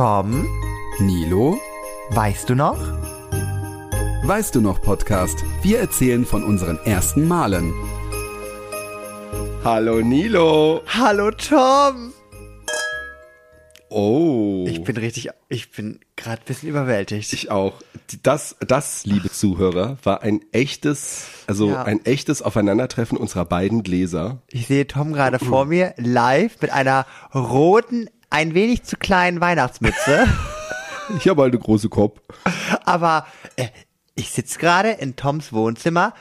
Tom, Nilo, weißt du noch? weißt du noch Podcast? Wir erzählen von unseren ersten Malen. Hallo Nilo. Hallo Tom. Oh. Ich bin richtig, ich bin gerade ein bisschen überwältigt. Ich auch. Das, das, liebe Zuhörer, war ein echtes, also Ja. ein echtes Aufeinandertreffen unserer beiden Gläser. Ich sehe Tom gerade vor mir live mit einer roten, ein wenig zu kleinen Weihnachtsmütze. Ich habe halt eine große Kopf. Aber äh, ich sitze gerade in Toms Wohnzimmer.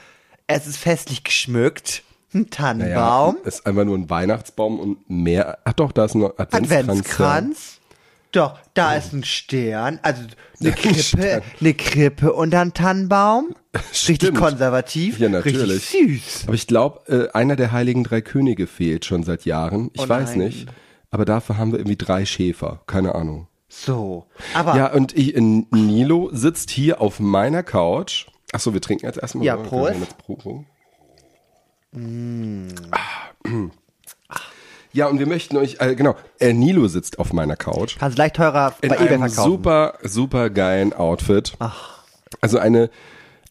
Es ist festlich geschmückt. Ein Tannenbaum. Ist einfach nur ein Weihnachtsbaum und mehr. Ach doch, da ist ein Adventskranz. Adventskranz. Doch, da ist ein Stern, also eine Ein Krippe, eine Krippe und ein Tannenbaum. Richtig Stimmt. konservativ. Ja, natürlich. Richtig süß. Aber ich glaube, äh, einer der heiligen drei Könige fehlt schon seit Jahren. Ich Oh weiß nicht. Aber dafür haben wir irgendwie drei Schäfer. Keine Ahnung. So. Aber Ja, und ich, in Nilo sitzt hier auf meiner Couch. Ach so, wir trinken jetzt erstmal. Ja? Prost. Pro- Ah. Ja, und wir möchten euch, äh, genau, äh, Nilo sitzt auf meiner Couch. kannst leicht teurer In bei eBay einem verkaufen. super, super geilen Outfit. Also eine,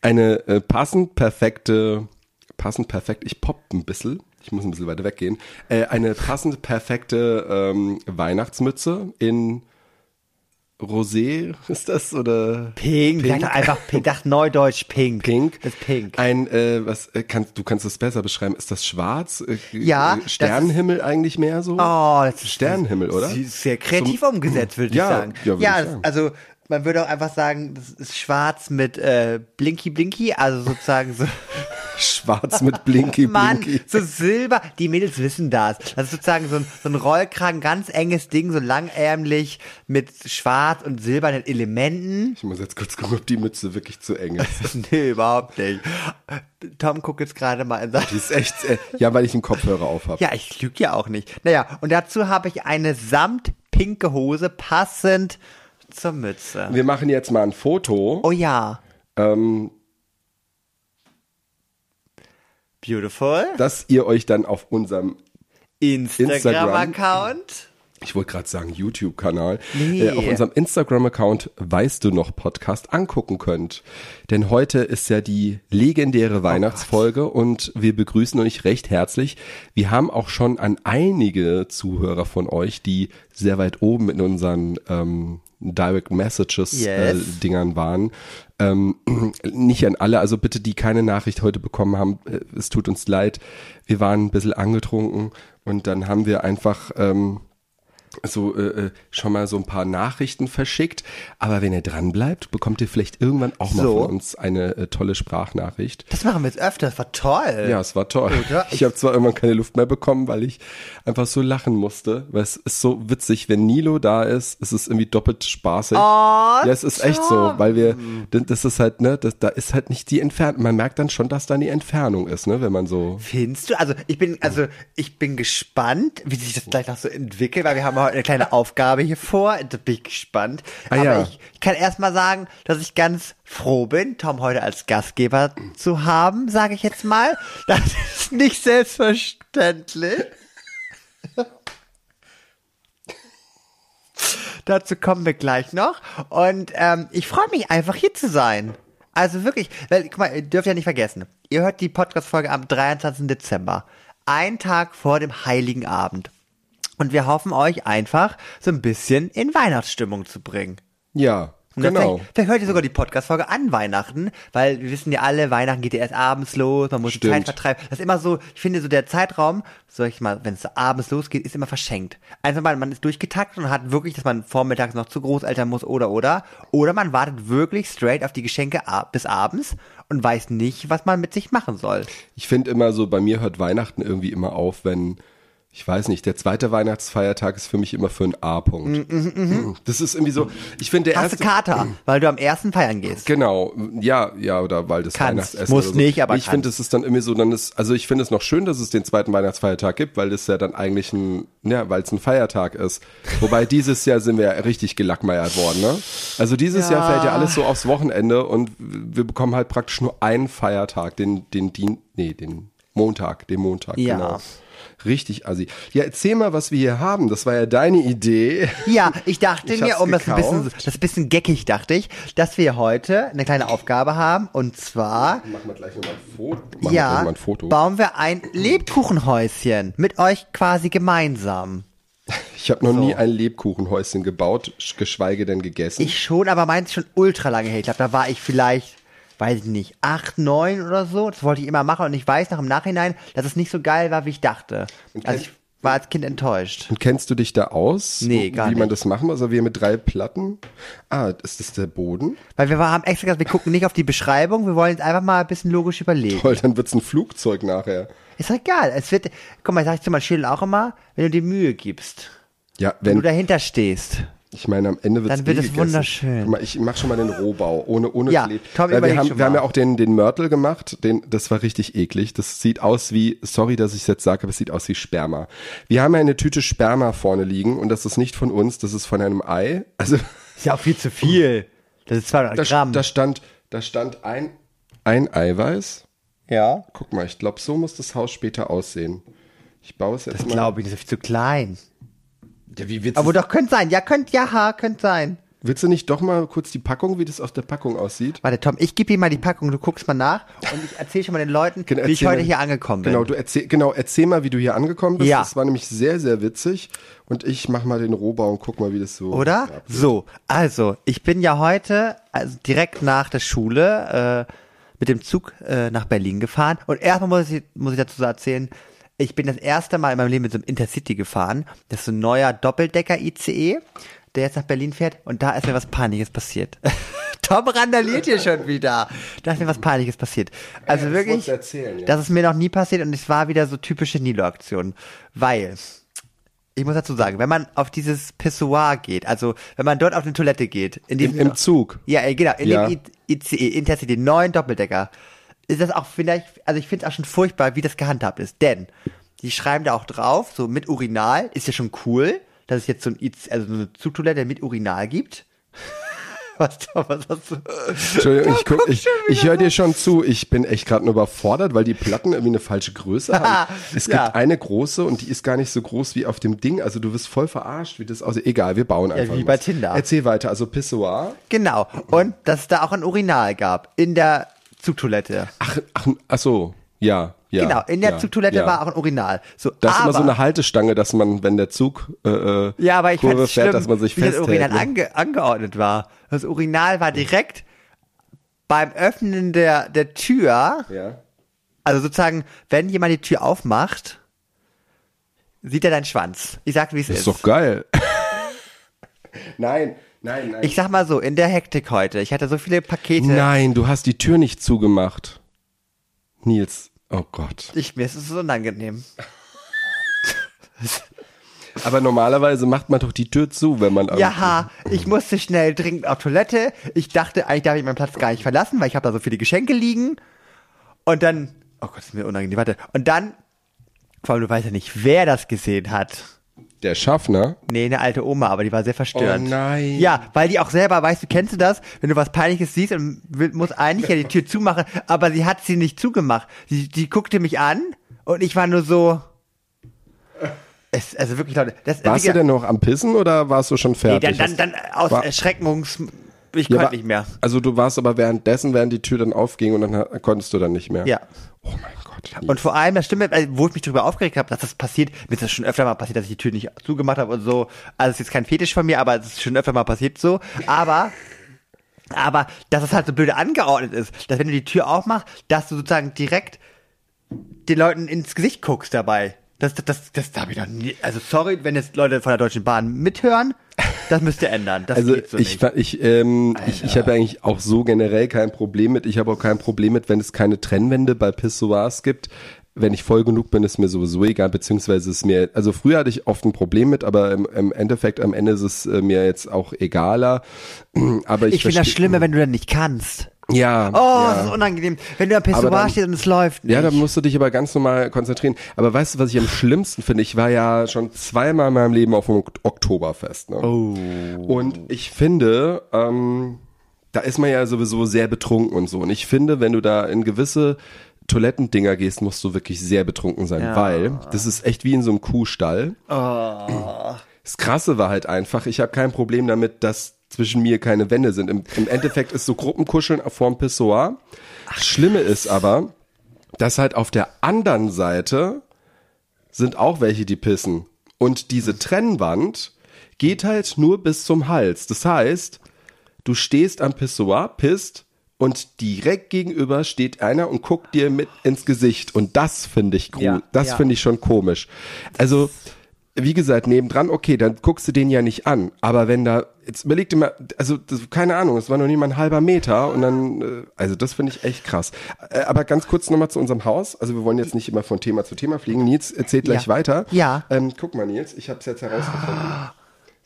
eine äh, passend perfekte, passend perfekt, ich popp ein bisschen, ich muss ein bisschen weiter weggehen, äh, eine passend perfekte ähm, Weihnachtsmütze in Rosé ist das oder Pink. Ich dachte einfach pink. Ich dachte neudeutsch pink. Pink? Das ist pink. Ein, äh, was äh, kannst du kannst es besser beschreiben? Ist das schwarz? Äh, Ja, äh, Sternenhimmel eigentlich mehr so? Oh, das ist Sternenhimmel, oder? Sie ist sehr kreativ So- umgesetzt, würde Ja, ich sagen. ja, ja ich sagen. also man würde auch einfach sagen, das ist schwarz mit äh, Blinky Blinky, also sozusagen so Schwarz mit Blinky Mann, Blinky. so Silber. Die Mädels wissen das. Das ist sozusagen so ein, so ein Rollkragen, ganz enges Ding, so langärmlich mit schwarz und silbernen Elementen. Ich muss jetzt kurz gucken, ob die Mütze wirklich zu eng ist. nee, überhaupt nicht. Tom guckt jetzt gerade mal in Die ist echt, äh, ja, weil ich einen Kopfhörer auf habe. Ja, ich lüge ja auch nicht. Naja, und dazu habe ich eine samtpinke Hose, passend zur Mütze. Wir machen jetzt mal ein Foto. Oh ja. Ähm, Beautiful. dass ihr euch dann auf unserem, Instagram-Account. ich wollte gerade sagen YouTube-Kanal, Nee. äh, auf unserem Instagram-Account Weißt du noch Podcast angucken könnt. Denn heute ist ja die legendäre Weihnachtsfolge und wir begrüßen euch recht herzlich. Wir haben auch schon an einige Zuhörer von euch, die sehr weit oben in unseren ähm, Direct Messages äh, Yes. Dingern waren. Ähm, nicht an alle, also bitte, die keine Nachricht heute bekommen haben, äh, es tut uns leid. Wir waren ein bisschen angetrunken und dann haben wir einfach ähm, so äh, äh, schon mal so ein paar Nachrichten verschickt. Aber wenn ihr dran bleibt, bekommt ihr vielleicht irgendwann auch mal So. von uns eine äh, tolle Sprachnachricht. Das machen wir jetzt öfter, das war toll. Ja, es war toll. Oder? Ich habe zwar irgendwann keine Luft mehr bekommen, weil ich einfach so lachen musste. Weil es ist so witzig, wenn Nilo da ist, ist es irgendwie doppelt spaßig. Oh, ja, es ist echt so, weil wir, das ist halt, ne, das, da ist halt nicht die Entfernung. Man merkt dann schon, dass da eine Entfernung ist, ne, wenn man so. Findest du? Also ich bin, also ich bin gespannt, wie sich das gleich noch so entwickelt, weil wir haben heute eine kleine Aufgabe hier vor. Da bin ich gespannt. Ah, Aber ja. ich, ich kann erst mal sagen, dass ich ganz froh bin, Tom heute als Gastgeber zu haben, sage ich jetzt mal. Das ist nicht selbstverständlich. Dazu kommen wir gleich noch. Und ähm, ich freue mich einfach hier zu sein. Also wirklich, weil, guck mal, ihr dürft ja nicht vergessen, ihr hört die Podcast-Folge am 23. Dezember. Ein Tag vor dem Heiligen Abend. Und wir hoffen euch einfach so ein bisschen in Weihnachtsstimmung zu bringen. Ja, genau. Vielleicht, vielleicht hört ihr sogar die Podcast-Folge an Weihnachten, weil wir wissen ja alle, Weihnachten geht ja erst abends los, man muss die Stimmt. Zeit vertreiben. Das ist immer so, ich finde so der Zeitraum, sag ich mal, wenn es abends losgeht, ist immer verschenkt. Einfach mal, man ist durchgetaktet und hat wirklich, dass man vormittags noch zu Großeltern muss oder oder. Oder man wartet wirklich straight auf die Geschenke ab, bis abends und weiß nicht, was man mit sich machen soll. Ich finde immer so, bei mir hört Weihnachten irgendwie immer auf, wenn, ich weiß nicht, der zweite Weihnachtsfeiertag ist für mich immer für einen A-Punkt. Das ist irgendwie so, ich finde der Hast erste. Kater, weil du am ersten feiern gehst. Genau, ja, ja, oder weil das Kannst. Weihnachtsessen Muss so. nicht, aber Ich finde, es ist dann irgendwie so, dann ist, also ich finde es noch schön, dass es den zweiten Weihnachtsfeiertag gibt, weil das ja dann eigentlich ein, ja, weil es ein Feiertag ist. Wobei dieses Jahr sind wir ja richtig gelackmeiert worden, ne? Also dieses Ja. Jahr fällt ja alles so aufs Wochenende und wir bekommen halt praktisch nur einen Feiertag, den, den, Dien, nee, den Montag, dem Montag, Ja. genau. Richtig assi. Ja, erzähl mal, was wir hier haben. Das war ja deine Idee. Ja, ich dachte Ich mir, um das ein bisschen, das ist ein bisschen geckig, dachte ich, dass wir heute eine kleine Aufgabe haben und zwar, Machen wir gleich nochmal ein Foto. Machen ja, ein Foto. bauen wir ein Lebkuchenhäuschen mit euch quasi gemeinsam. Ich habe noch So. nie ein Lebkuchenhäuschen gebaut, sch- geschweige denn gegessen. Ich schon, aber meins ist schon ultra lange her. Ich glaube, da war ich vielleicht, weiß ich nicht, acht, neun oder so. Das wollte ich immer machen und ich weiß noch im Nachhinein, dass es nicht so geil war, wie ich dachte. Also ich war als Kind enttäuscht. Und kennst du dich da aus? Nee, gar Wie man nicht. das machen muss? Also wir mit drei Platten. Ah, ist das der Boden? Weil wir haben extra gesagt, wir gucken nicht auf die Beschreibung, wir wollen jetzt einfach mal ein bisschen logisch überlegen. Toll, dann wird's ein Flugzeug nachher. Ist doch egal. Es wird, guck mal, sag ich zu meinem Schädel auch immer, wenn du dir Mühe gibst, Ja, wenn du wenn, dahinter stehst. Ich meine, am Ende wird's Dann wird eh es gegessen. wunderschön. Guck mal, ich mach schon mal den Rohbau, ohne, ohne Ja, Kle- Tom, wir haben, wir haben ja auch den, den Mörtel gemacht, den, das war richtig eklig. Das sieht aus wie, sorry, dass ich jetzt sage, aber es sieht aus wie Sperma. Wir haben ja eine Tüte Sperma vorne liegen und das ist nicht von uns, das ist von einem Ei. Also, Ist ja auch viel zu viel. Das ist 200 da, Gramm. da stand, da stand ein, ein Eiweiß. ja. Guck mal, ich glaube, so muss das Haus später aussehen. Ich baue es jetzt Das mal. glaube ich, das ist viel zu klein. Ja, wie willst, Aber doch, könnte sein. Ja, könnte, ja, ha, könnte sein. willst du nicht doch mal kurz die Packung, wie das auf der Packung aussieht? Warte, Tom, ich gebe dir mal die Packung, du guckst mal nach und ich erzähle schon mal den Leuten, Genau, wie ich heute mal- hier angekommen bin. Genau, du erzähl, genau, erzähl mal, wie du hier angekommen bist. Ja. Das war nämlich sehr, sehr witzig. Und ich mach mal den Rohbau und guck mal, wie das so. Oder? abgeht. So, also, ich bin ja heute also direkt nach der Schule äh, mit dem Zug äh, nach Berlin gefahren. Und erstmal muss ich, muss ich dazu so erzählen, ich bin das erste Mal in meinem Leben mit so einem Intercity gefahren. Das ist so ein neuer Doppeldecker-ICE, der jetzt nach Berlin fährt. Und da ist mir was Peinliches passiert. Tom randaliert hier schon wieder. Da ist mir was Peinliches passiert. Also das wirklich, erzählen, ja. das ist mir noch nie passiert und es war wieder so typische Nilo-Aktion. Weil ich muss dazu sagen, wenn man auf dieses Pissoir geht, also wenn man dort auf eine Toilette geht, in Im, diesem Im Zug. ja, genau, in Ja. dem ICE, Intercity, neuen Doppeldecker, ist das auch vielleicht, also ich finde es auch schon furchtbar, wie das gehandhabt ist, denn die schreiben da auch drauf, so mit Urinal, ist ja schon cool, dass es jetzt so ein also so eine Zugtoilette mit Urinal gibt. Was, was hast du? Entschuldigung, ich, guck, ich, ich höre dir schon zu. Ich bin echt gerade nur überfordert, weil die Platten irgendwie eine falsche Größe haben. Es gibt Ja. eine große und die ist gar nicht so groß wie auf dem Ding. Also du wirst voll verarscht, wie das aussieht. Egal, wir bauen einfach. wie was. bei Tinder. Erzähl weiter. Also Pissoir. Genau, und dass es da auch ein Urinal gab, in der Zugtoilette. Ach, ach, ach so. Ja, ja. genau, in der ja, Zugtoilette ja. war auch ein Urinal. So, Das ist immer so eine Haltestange, dass man, wenn der Zug äh, äh, Ja, aber ich Kurve fährt, schlimm, dass man sich wie das festhält. Urinal ne? ange angeordnet war. Das Urinal war direkt beim Öffnen der, der Tür, Ja. also sozusagen, wenn jemand die Tür aufmacht, sieht er deinen Schwanz. Ich sag, wie es Das ist. ist doch geil. nein, nein, nein. Ich sag mal so, in der Hektik heute, ich hatte so viele Pakete. nein, du hast die Tür nicht zugemacht. Nils, oh Gott. Ich, mir ist es so unangenehm. Aber normalerweise macht man doch die Tür zu, wenn man. Ja, ich musste schnell dringend auf Toilette. Ich dachte, eigentlich darf ich meinen Platz gar nicht verlassen, weil ich habe da so viele Geschenke liegen. Und dann, oh Gott, ist mir unangenehm, warte. Und dann, vor allem, du weißt ja nicht, wer das gesehen hat. Der Schaffner. Nee, eine alte Oma, aber die war sehr verstört. Oh nein. Ja, weil die auch selber, weißt du, kennst du das? Wenn du was Peinliches siehst und muss eigentlich ja die Tür zumachen, aber sie hat sie nicht zugemacht. Sie, die guckte mich an und ich war nur so. Es, also wirklich, Leute. Das, Warst wie du denn noch am Pissen oder warst du schon Nee, fertig? dann, dann, dann aus War- Erschreckungs. Ich Ja, konnte nicht mehr. Also du warst aber währenddessen, während die Tür dann aufging und dann konntest du dann nicht mehr. Ja. Oh mein Gott. Und vor allem, das stimmt, äh, wo ich mich darüber aufgeregt habe, dass das passiert, mir ist das schon öfter mal passiert, dass ich die Tür nicht zugemacht habe und so. Also es ist jetzt kein Fetisch von mir, aber es ist schon öfter mal passiert so. Aber, aber, dass es halt so blöde angeordnet ist, dass wenn du die Tür aufmachst, dass du sozusagen direkt den Leuten ins Gesicht guckst dabei. Das, das, das, das habe ich noch nie. Also sorry, wenn jetzt Leute von der Deutschen Bahn mithören, das müsst ihr ändern. Das Also geht so ich, ich, ähm, ich, ich habe eigentlich auch so generell kein Problem mit. Ich habe auch kein Problem mit, wenn es keine Trennwände bei Pissoirs gibt. Wenn ich voll genug bin, ist mir sowieso egal, beziehungsweise ist mir, also früher hatte ich oft ein Problem mit, aber im, im Endeffekt, am Ende ist es äh, mir jetzt auch egaler. Aber ich, Ich finde das Schlimme, wenn du dann nicht kannst. Ja. Oh, ja. das ist unangenehm. Wenn du am dann- stehst und es läuft nicht. Ja, da musst du dich aber ganz normal konzentrieren. Aber weißt du, was ich am schlimmsten finde? Ich war ja schon zweimal in meinem Leben auf dem Ok- Oktoberfest. Ne? Oh. Und ich finde, ähm, da ist man ja sowieso sehr betrunken und so. Und ich finde, wenn du da in gewisse Toilettendinger gehst, musst du wirklich sehr betrunken sein, Ja. weil das ist echt wie in so einem Kuhstall. Das Krasse war halt einfach, ich habe kein Problem damit, dass zwischen mir keine Wände sind. Im, im Endeffekt ist so Gruppenkuscheln vorm Pissoir. Das Schlimme ist aber, dass halt auf der anderen Seite sind auch welche, die pissen. Und diese Trennwand geht halt nur bis zum Hals. Das heißt, du stehst am Pissoir, pisst und direkt gegenüber steht einer und guckt dir mit ins Gesicht. Und das finde ich cool. Ja, das ja. finde ich schon komisch. Also, wie gesagt, nebendran, okay, dann guckst du den ja nicht an. Aber wenn da, jetzt überleg dir mal, also das, keine Ahnung, es war noch nie mal ein halber Meter und dann, äh, also das finde ich echt krass. Äh, aber ganz kurz nochmal zu unserem Haus. Also wir wollen jetzt nicht immer von Thema zu Thema fliegen. Nils erzählt gleich Ja. weiter. Ja. Ähm, guck mal, Nils, ich habe es jetzt herausgefunden.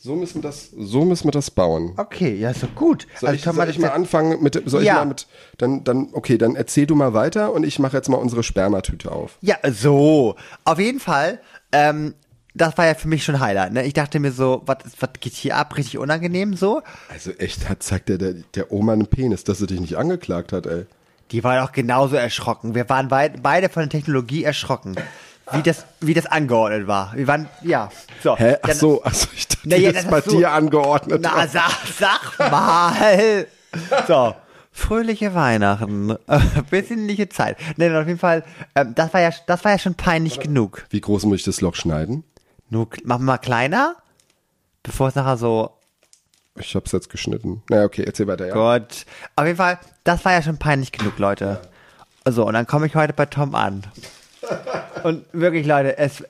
So müssen wir das, so müssen wir das bauen. Okay, ja, ist doch gut. Soll also ich, soll hat ich mal anfangen mit, soll Ja. ich mal mit, dann, dann, okay, dann erzähl du mal weiter und ich mache jetzt mal unsere Spermatüte auf. Ja, so. Auf jeden Fall, ähm, das war ja für mich schon Highlight, ne? Ich dachte mir so, was was geht hier ab? Richtig unangenehm so. Also echt, hat, zeigt der, der, der Oma einen Penis, dass sie dich nicht angeklagt hat, ey. Die war doch genauso erschrocken. Wir waren beid, beide von der Technologie erschrocken. Wie das, wie das angeordnet war. Wir waren, ja. So. Hä? Ach dann- so, ach so, ich dachte, Na ja, das das bei du- dir angeordnet. Na, war. sag, sag mal. So. Fröhliche Weihnachten. Äh, Besinnliche Zeit. Nee, auf jeden Fall, ähm, das war ja, das war ja schon peinlich genug. Wie groß muss ich das Loch schneiden? Nur, machen wir mal kleiner, bevor es nachher so Ich hab's jetzt geschnitten. Na okay, erzähl weiter, ja. Gott. Auf jeden Fall, das war ja schon peinlich genug, Leute. So, und dann komme ich heute bei Tom an. Und wirklich, Leute, es,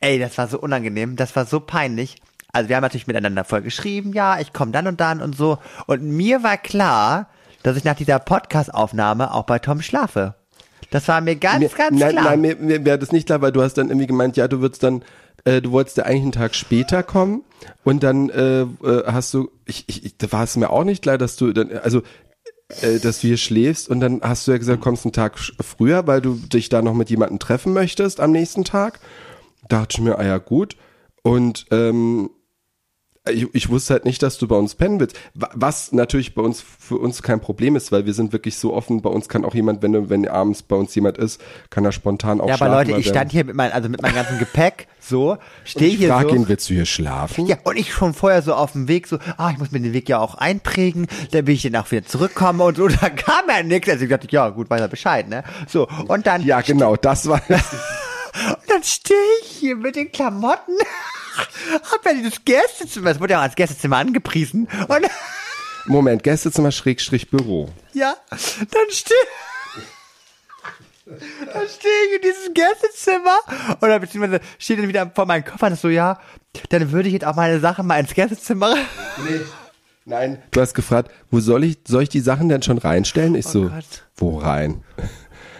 ey, das war so unangenehm, das war so peinlich. Also wir haben natürlich miteinander voll geschrieben, ja, ich komme dann und dann und so. Und mir war klar, dass ich nach dieser Podcast-Aufnahme auch bei Tom schlafe. Das war mir ganz, Mir- ganz nein, klar. Nein, mir, mir wäre das nicht klar, weil du hast dann irgendwie gemeint, ja, du würdest dann, äh, du wolltest ja eigentlich einen Tag später kommen und dann äh, äh, hast du, ich, ich, ich, da war es mir auch nicht klar, dass du dann, also äh, dass du hier schläfst und dann hast du ja gesagt, kommst einen Tag früher, weil du dich da noch mit jemandem treffen möchtest am nächsten Tag. Da dachte ich mir, ah ja, gut. Und ähm, ich, ich wusste halt nicht, dass du bei uns pennen willst. Wa- Was natürlich bei uns für uns kein Problem ist, weil wir sind wirklich so offen. Bei uns kann auch jemand, wenn du- wenn abends bei uns jemand ist, kann er spontan auch ja, aber schlafen. Leute, ich stand hier mit meinem, also mit meinem ganzen Gepäck, so, stehe hier frag so. ihn, willst du hier schlafen? Ja, und ich schon vorher so auf dem Weg so, ah, ich muss mir den Weg ja auch einprägen, dann will ich dann auch wieder zurückkommen und so, da kam ja nichts. Also ich dachte, ja, gut, weiß er Bescheid, ne? So, und dann, Ja, genau, das war. und dann stehe ich hier mit den Klamotten, hab ja dieses Gästezimmer, das wurde ja auch als Gästezimmer angepriesen, und Moment, Gästezimmer Schrägstrich Büro. ja, dann stehe dann stehe ich in diesem Gästezimmer oder beziehungsweise stehe dann wieder vor meinem Koffer und so, ja, dann würde ich jetzt auch meine Sachen mal ins Gästezimmer Nee. Nein. Du hast gefragt, wo soll ich, soll ich die Sachen denn schon reinstellen? Ich so, Oh Gott. wo rein?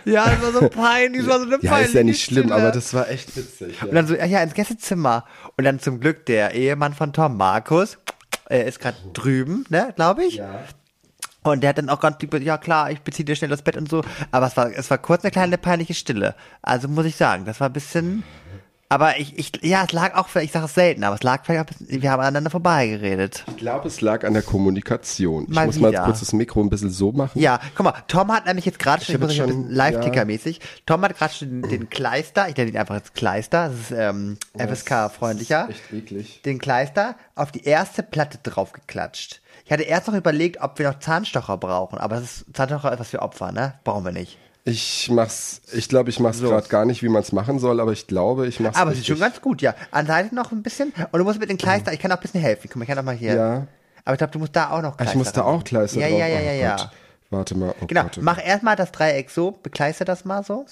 Ja, das war so peinlich, das war so eine Ja, peinliche ist ja nicht schlimm, Stille. aber das war echt witzig. Und Ja. dann so, ja, ja, ins Gästezimmer. Und dann zum Glück der Ehemann von Tom, Markus, er ist gerade drüben, ne, glaube ich. Ja. Und der hat dann auch ganz lieb, ja klar, ich beziehe dir schnell das Bett und so. Aber es war, es war kurz eine kleine peinliche Stille. Also muss ich sagen, das war ein bisschen, aber ich, ich, ja, es lag auch, ich sage es selten, aber es lag vielleicht wir haben aneinander vorbeigeredet. Ich glaube, es lag an der Kommunikation. Ich Mal muss mal wieder. kurz das Mikro ein bisschen so machen. Ja, guck mal, Tom hat nämlich jetzt gerade schon, ich muss schon- Live-Ticker-mäßig, Tom hat gerade schon den, den Kleister, ich nenne ihn einfach jetzt Kleister, das ist ähm, FSK-freundlicher, Echt eklig. den Kleister auf die erste Platte draufgeklatscht. Ich hatte erst noch überlegt, ob wir noch Zahnstocher brauchen, aber das ist, Zahnstocher ist was für Opfer, ne? Brauchen wir nicht. Ich mach's, ich glaube, ich mach's So. gerade gar nicht, wie man es machen soll, aber ich glaube, ich mach's Aber es ist schon ganz gut, ja. An der Seite noch ein bisschen, und du musst mit dem Kleister, ich kann auch ein bisschen helfen. Guck mal, ich kann auch mal hier. Ja. Aber ich glaube, du musst da auch noch Kleister ich muss da auch Kleister Ja, drauf. ja, ja, Oh ja, ja. Gott. Warte mal. Oh Genau, Gott, oh mach erstmal das Dreieck so, bekleister das mal so.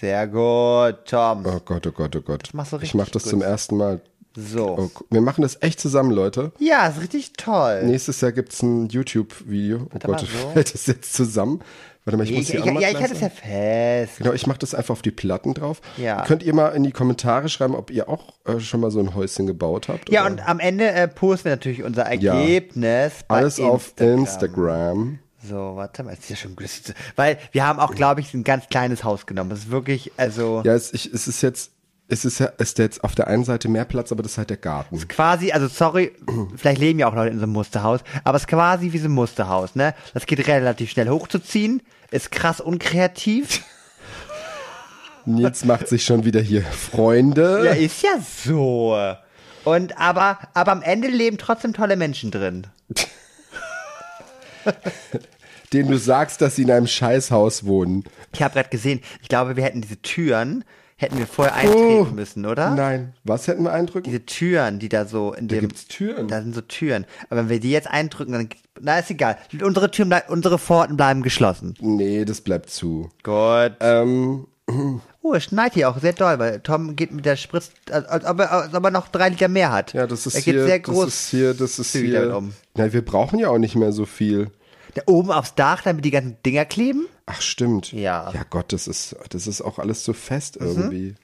Sehr gut, Tom. Oh Gott, oh Gott, oh Gott. machst du ich richtig mach das gut. zum ersten Mal. So. Oh, wir machen das echt zusammen, Leute. Ja, ist richtig toll. Nächstes Jahr gibt's ein YouTube-Video. Oh Warte Gott, so. fällt das jetzt zusammen? Warte mal, ich, muss ich, die ich, ja, ich hatte es ja fest. Genau, ich mache das einfach auf die Platten drauf. Ja. Könnt ihr mal in die Kommentare schreiben, ob ihr auch äh, schon mal so ein Häuschen gebaut habt? Ja, oder? und am Ende äh, posten wir natürlich unser Ergebnis. bei alles auf Instagram. Instagram. So, warte mal, ist ja schon Weil wir haben auch, glaube ich, ein ganz kleines Haus genommen. Das ist wirklich, also Ja, es, ich, es ist jetzt, es ist ja, ist jetzt auf der einen Seite mehr Platz, aber das ist halt der Garten. quasi, also sorry, vielleicht leben ja auch Leute in so einem Musterhaus, aber es ist quasi wie so ein Musterhaus, ne? Das geht relativ schnell hochzuziehen, ist krass unkreativ Nils macht sich schon wieder hier Freunde. Ja, ist ja so. Und aber, aber am Ende leben trotzdem tolle Menschen drin. denen du sagst, dass sie in einem Scheißhaus wohnen. Ich habe gerade gesehen, ich glaube, wir hätten diese Türen, hätten wir vorher eintreten Oh, müssen, oder? Nein. Was hätten wir eindrücken? Diese Türen, die da so in Da dem. gibt's Türen. Da sind so Türen. Aber wenn wir die jetzt eindrücken, dann. Na, ist egal. Unsere Türen, unsere Pforten bleiben geschlossen. Nee, das bleibt zu. Gut. Ähm, Oh, es schneit hier auch sehr doll, weil Tom geht mit der Spritz, als, ob, er, als ob er noch drei Liter mehr hat. ja, das ist er geht hier, sehr das groß. ist hier, das ist hier. um. Na, wir brauchen ja auch nicht mehr so viel. Da oben aufs Dach, damit die ganzen Dinger kleben. Ach, stimmt. Ja. Mhm. Ja, Gott, das ist, das ist auch alles so fest irgendwie.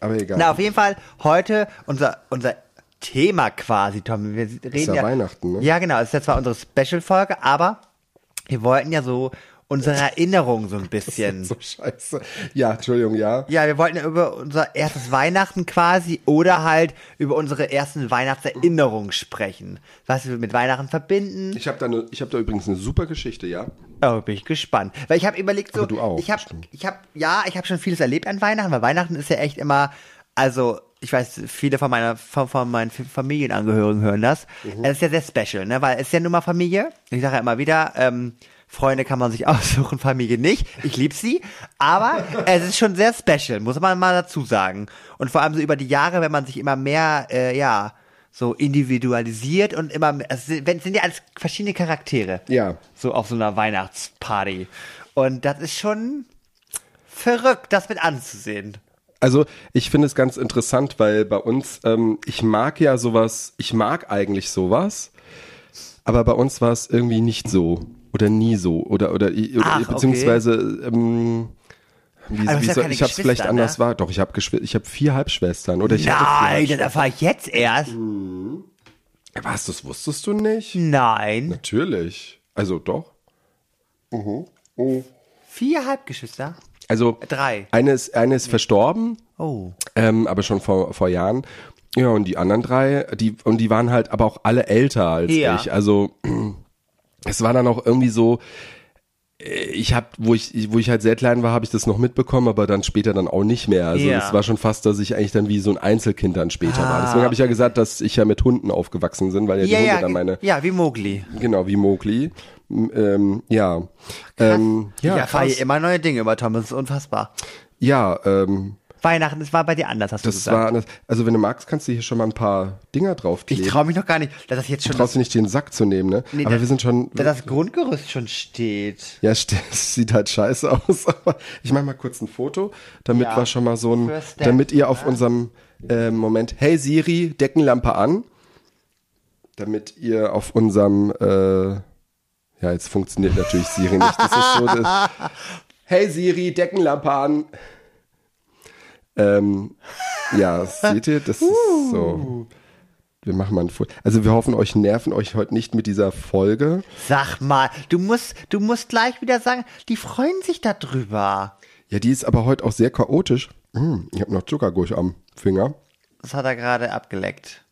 Aber egal. Na, auf jeden Fall heute unser, unser Thema quasi, Tom. Wir reden ja Weihnachten, ne? Ja, genau. Es ist ja zwar unsere Special-Folge, aber wir wollten ja so unsere Erinnerung so ein bisschen. so scheiße. Ja, Entschuldigung, ja. Ja, wir wollten ja über unser erstes Weihnachten quasi oder halt über unsere ersten Weihnachtserinnerungen sprechen. Was wir mit Weihnachten verbinden. Ich habe da, ne, ich hab da übrigens eine super Geschichte, ja. Oh, bin ich gespannt. Weil ich habe überlegt so, Aber du auch, ich habe stimmt. ich habe ja, ich habe schon vieles erlebt an Weihnachten, weil Weihnachten ist ja echt immer also ich weiß, viele von meiner von, von meinen Familienangehörigen hören das. Mhm. Es ist ja sehr special, ne, weil es ist ja nun mal Familie. Ich sage ja immer wieder, ähm, Freunde kann man sich aussuchen, Familie nicht. Ich liebe sie, aber es ist schon sehr special, muss man mal dazu sagen. Und vor allem so über die Jahre, wenn man sich immer mehr, äh, ja, so individualisiert und immer, mehr, es sind, sind ja alles verschiedene Charaktere Ja. so auf so einer Weihnachtsparty. Und das ist schon verrückt, das mit anzusehen. Also ich finde es ganz interessant, weil bei uns, ähm, ich mag ja sowas, ich mag eigentlich sowas, aber bei uns war es irgendwie nicht so oder nie so oder oder, oder Ach, okay. beziehungsweise ähm, wie, wie ja ich habe es vielleicht Geschwister, anders ne? war. Doch, ich habe ich habe vier Halbschwestern oder ich Nein, das erfahre ich jetzt erst. Was, das wusstest du nicht? Nein. Natürlich. Also doch. Vier Halbgeschwister? Also Drei. eine ist, eine ist verstorben, Oh. ähm, aber schon vor, vor Jahren. Ja, und die anderen drei, die, und die waren halt aber auch alle älter als Ja. ich. Also es war dann auch irgendwie so, äh, ich habe, wo ich, wo ich halt sehr klein war, habe ich das noch mitbekommen, aber dann später dann auch nicht mehr. Also es war schon fast, dass ich eigentlich dann wie so ein Einzelkind dann später war. Ah. Deswegen habe ich ja gesagt, dass ich ja mit Hunden aufgewachsen bin, weil ja die Ja, Hunde ja, dann meine, ja, wie Mowgli. genau, wie Mowgli. M- Ähm, ja. Ähm, ich ja, erfahre krass. hier immer neue Dinge über Tom, das ist unfassbar. ja, ähm, Weihnachten, das war bei dir anders, hast du das gesagt. war, anders. also wenn du magst, kannst du hier schon mal ein paar Dinger ich draufkleben. traue mich noch gar nicht, dass das jetzt schon traust du nicht den Sack zu nehmen, ne? Nee, aber das- wir sind schon, dass das Grundgerüst schon steht. ja, sieht halt scheiße aus, aber ich mache mal kurz ein Foto, damit Ja. wir schon mal so ein, step, damit ihr auf ne? unserem äh, Moment, hey Siri, Deckenlampe an, damit ihr auf unserem, äh, ja, jetzt funktioniert natürlich Siri nicht, das ist so, das, hey Siri, Deckenlampe an. Ähm, ja, seht ihr, das ist so. Wir machen mal ein Foto. Also wir hoffen, euch nerven euch heute nicht mit dieser Folge. Sag mal, du musst, du musst gleich wieder sagen, die freuen sich darüber. Ja, die ist aber heute auch sehr chaotisch. Hm, ich habe noch Zuckerguss am Finger. Das hat er gerade abgeleckt.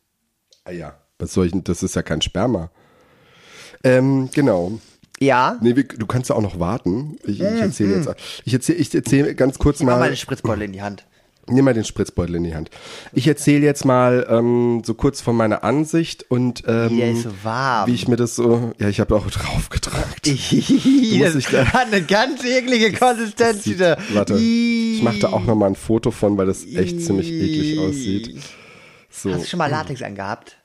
Ah ja. Was soll ich denn? Das ist ja kein Sperma. Ähm, genau. Ja? Nee, wir, du kannst ja auch noch warten. Ich, ich erzähle jetzt. Ich erzähle ich erzähl ganz kurz Mach mal mal. eine Spritzbeutel in die Hand. Nimm mal den Spritzbeutel in die Hand. Ich erzähle jetzt mal ähm, so kurz von meiner Ansicht und ähm, warm. wie ich mir das so. Ja, ich habe auch drauf gedrückt. das da- hat eine ganz eklige Konsistenz Sieht, wieder. warte, ich mache da auch noch mal ein Foto von, weil das echt ziemlich eklig aussieht. So. Hast du schon mal Latex angehabt?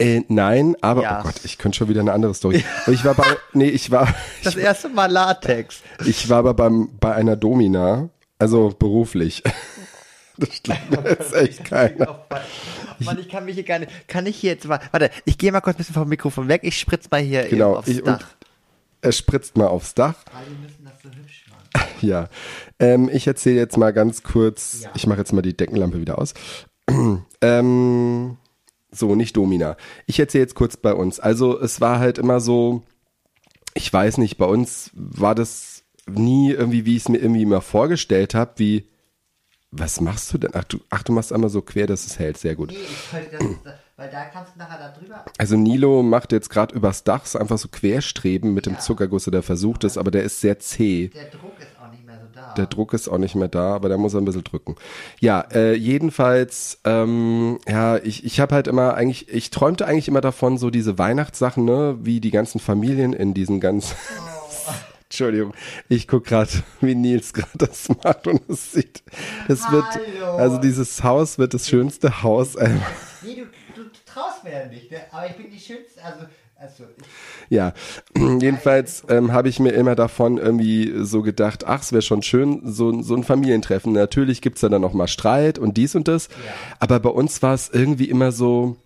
Äh, nein, aber Ja. oh Gott, ich könnte schon wieder eine andere Story. Aber ich war bei, nee, ich war, Das erste Mal Latex. ich war aber beim, bei einer Domina, also beruflich. Das stimmt mir jetzt echt keiner. Mann, ich kann mich hier gar nicht. Kann ich hier jetzt mal. Warte, ich gehe mal kurz ein bisschen vom Mikrofon weg. Ich spritz mal hier Genau, eben aufs ich, Dach. er spritzt mal aufs Dach. Alle müssen das so hübsch machen. Ja, ähm, ich erzähle jetzt mal ganz kurz, ich mache jetzt mal die Deckenlampe wieder aus. ähm, so, nicht Domina. Ich erzähle jetzt kurz bei uns. Also es war halt immer so, ich weiß nicht, bei uns war das nie irgendwie, wie ich es mir irgendwie immer vorgestellt habe, wie, was machst du denn? Ach du, ach, du machst einmal so quer, dass es hält, sehr gut. Nee, ich wollte das, weil da kannst du nachher da drüber. Also Nilo macht jetzt gerade übers Dach so einfach so querstreben mit dem Zuckerguss oder versucht es, aber der ist sehr zäh. Der Druck ist auch nicht mehr so da. der Druck ist auch nicht mehr da, aber da muss er ein bisschen drücken. Ja, äh, jedenfalls, ähm, ja, ich, ich habe halt immer eigentlich, ich träumte eigentlich immer davon, so diese Weihnachtssachen, ne, wie die ganzen Familien in diesen ganz Entschuldigung, ich guck gerade, wie Nils gerade das macht und es sieht, es wird, also dieses Haus wird das schönste Haus ever. Nee, du, du traust mir ja nicht, ne? aber ich bin die Schönste, also, also Ja, jedenfalls ähm, habe ich mir immer davon irgendwie so gedacht, ach, es wäre schon schön, so, so ein Familientreffen. Natürlich gibt's da dann noch mal Streit und dies und das, aber bei uns war es irgendwie immer so,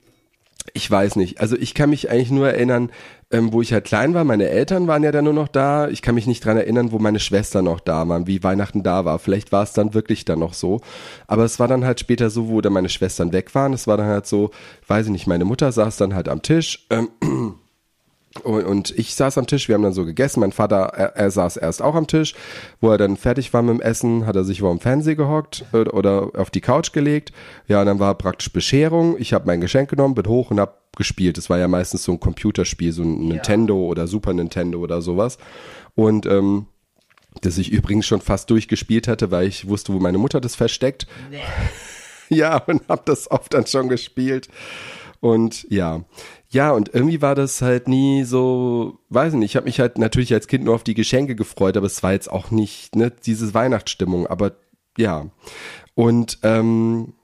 ich weiß nicht, also ich kann mich eigentlich nur erinnern, ähm, wo ich halt klein war, meine Eltern waren ja dann nur noch da, ich kann mich nicht dran erinnern, wo meine Schwester noch da waren, wie Weihnachten da war, vielleicht war es dann wirklich dann noch so, aber es war dann halt später so, wo dann meine Schwestern weg waren, es war dann halt so, weiß ich nicht, meine Mutter saß dann halt am Tisch, ähm, und, ich saß am Tisch, wir haben dann so gegessen. Mein Vater, er, er saß erst auch am Tisch. Wo er dann fertig war mit dem Essen, hat er sich vor dem Fernseher gehockt äh, oder auf die Couch gelegt. Ja, und dann war praktisch Bescherung. Ich habe mein Geschenk genommen, bin hoch und hab gespielt. Das war ja meistens so ein Computerspiel, so ein Nintendo oder Super Nintendo oder sowas. Und ähm, das ich übrigens schon fast durchgespielt hatte, weil ich wusste, wo meine Mutter das versteckt. Ja, und hab das oft dann schon gespielt. Und ja, ja, und irgendwie war das halt nie so, weiß nicht, ich habe mich halt natürlich als Kind nur auf die Geschenke gefreut, aber es war jetzt auch nicht, ne, diese Weihnachtsstimmung, aber ja. Und ähm,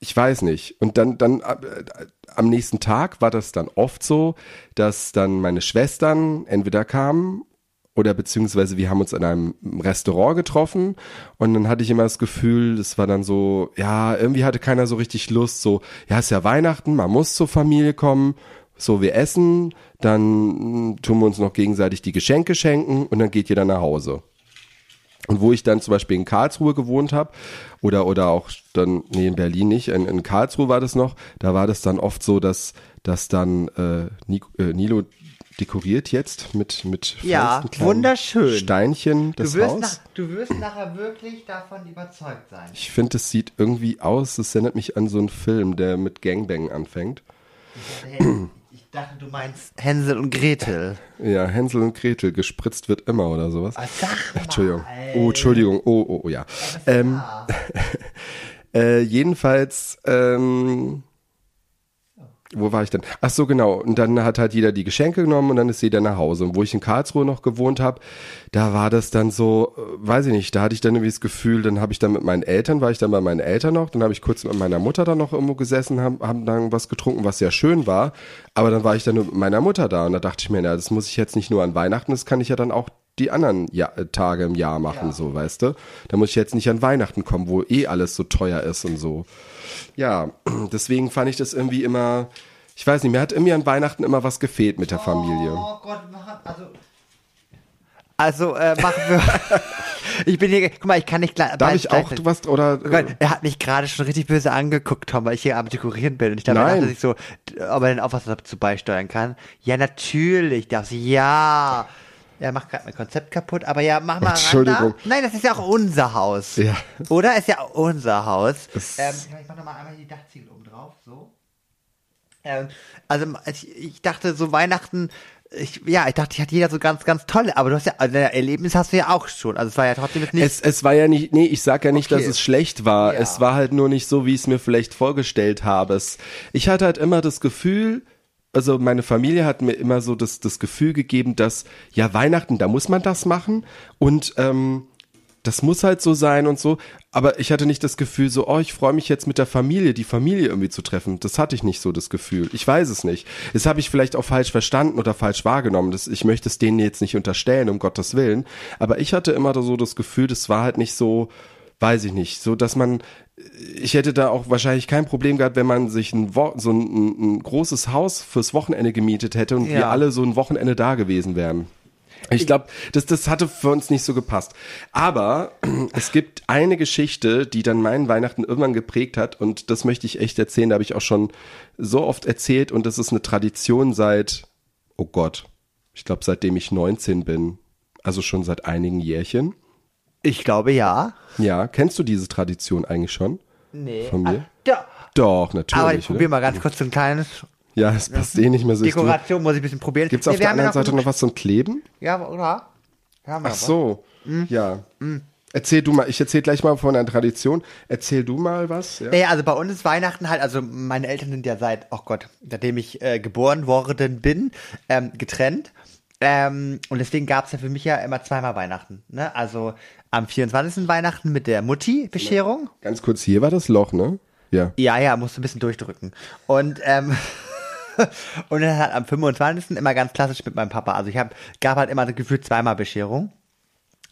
ich weiß nicht. Und dann, dann äh, am nächsten Tag war das dann oft so, dass dann meine Schwestern entweder kamen oder beziehungsweise wir haben uns in einem Restaurant getroffen und dann hatte ich immer das Gefühl, das war dann so, ja, irgendwie hatte keiner so richtig Lust, so, ja, ist ja Weihnachten, man muss zur Familie kommen, so, wir essen, dann tun wir uns noch gegenseitig die Geschenke schenken und dann geht jeder nach Hause. Und wo ich dann zum Beispiel in Karlsruhe gewohnt habe oder oder auch dann nee in Berlin nicht in, in Karlsruhe war das noch da war das dann oft so dass dass dann äh, Nico, äh, Nilo dekoriert jetzt mit mit Ja, wunderschön. Steinchen das du, wirst Haus nach, du wirst nachher wirklich davon überzeugt sein. ich finde es sieht irgendwie aus es erinnert mich an so einen Film der mit Gangbang anfängt Ich dachte, du meinst Hänsel und Gretel. ja Hänsel und Gretel gespritzt wird immer oder sowas Ah, Sag mal, Entschuldigung. Oh, Entschuldigung. Oh, oh, oh ja. Ähm, äh, jedenfalls, ähm, wo war ich denn? Ach so, genau. Und dann hat halt jeder die Geschenke genommen und dann ist jeder nach Hause. Und wo ich in Karlsruhe noch gewohnt habe, da war das dann so, äh, weiß ich nicht, da hatte ich dann irgendwie das Gefühl, dann habe ich dann mit meinen Eltern, war ich dann bei meinen Eltern noch, dann habe ich kurz mit meiner Mutter dann noch irgendwo gesessen, haben, haben dann was getrunken, was sehr schön war. Aber dann war ich dann nur mit meiner Mutter da und da dachte ich mir, na, das muss ich jetzt nicht nur an Weihnachten, das kann ich ja dann auch die anderen ja äh, Tage im Jahr machen, so, weißt du? Da muss ich jetzt nicht an Weihnachten kommen, wo eh alles so teuer ist und so. Ja, deswegen fand ich das irgendwie immer, ich weiß nicht, mir hat irgendwie an Weihnachten immer was gefehlt mit der Familie. Oh Gott, machen, also. Also, äh, machen wir. ich bin hier, guck mal, ich kann nicht gleich. Darf ich auch gleich- was, oder? Oh Gott, er hat mich gerade schon richtig böse angeguckt, Tom, weil ich hier am Dekorieren bin. Und ich dachte, dachte sich so, ob er denn auch was dazu beisteuern kann. Ja, natürlich, darf sie, ja. Er macht gerade mein Konzept kaputt, aber ja, mach mal ran Entschuldigung. da. Nein, das ist ja auch unser Haus. Ja. Oder? Ist ja auch unser Haus. Ähm, ich mach noch mal einmal die Dachziegel oben drauf, so. Ähm, also ich, ich dachte so Weihnachten, ich, ja, ich dachte, ich hatte jeder so ganz, ganz tolle, aber du hast ja, also Erlebnis hast du ja auch schon. Also es war ja trotzdem nicht. Es, es war ja nicht, nee, ich sag ja nicht, Okay. dass es schlecht war. Ja. Es war halt nur nicht so, wie ich es mir vielleicht vorgestellt habe. Es, ich hatte halt immer das Gefühl, also meine Familie hat mir immer so das, das Gefühl gegeben, dass ja Weihnachten, da muss man das machen und ähm, das muss halt so sein und so. Aber ich hatte nicht das Gefühl so, oh, ich freue mich jetzt mit der Familie, die Familie irgendwie zu treffen. Das hatte ich nicht so das Gefühl. Ich weiß es nicht. Das habe ich vielleicht auch falsch verstanden oder falsch wahrgenommen. Das, ich möchte es denen jetzt nicht unterstellen, um Gottes Willen. Aber ich hatte immer so das Gefühl, das war halt nicht so, weiß ich nicht, so dass man, ich hätte da auch wahrscheinlich kein Problem gehabt, wenn man sich ein, Wo so ein, ein, großes Haus fürs Wochenende gemietet hätte und wir Ja. alle so ein Wochenende da gewesen wären. Ich glaube, das, das hatte für uns nicht so gepasst. Aber es gibt eine Geschichte, die dann meinen Weihnachten irgendwann geprägt hat und das möchte ich echt erzählen. Da habe ich auch schon so oft erzählt und das ist eine Tradition seit, oh Gott, ich glaube seitdem ich 19 bin. Also schon seit einigen Jährchen. Ich glaube ja. Ja, kennst du diese Tradition eigentlich schon? Nee. Von mir? Ja. Doch, natürlich. Aber ich probiere oder? mal ganz kurz so ein kleines Ja, es passt eh nicht mehr so. Dekoration, muss ich ein bisschen probieren. Gibt es auf Nee, wir der anderen Seite noch was zum Kleben? Ja, oder? Ja, Ach so, ja. Erzähl du mal, ich erzähl gleich mal von einer Tradition. Erzähl du mal was. Ja. Naja, also bei uns ist Weihnachten halt, also meine Eltern sind ja seit, oh Gott, seitdem ich äh, geboren worden bin, ähm, getrennt. Ähm, und deswegen gab es ja für mich ja immer zweimal Weihnachten. Ne? Also am 24. Weihnachten mit der Mutti-Bescherung. Ganz kurz, hier war das Loch, ne? Ja. Ja, ja, musst du ein bisschen durchdrücken. Und, ähm, und dann halt am 25. immer ganz klassisch mit meinem Papa. Also ich hab, gab halt immer gefühlt zweimal Bescherung.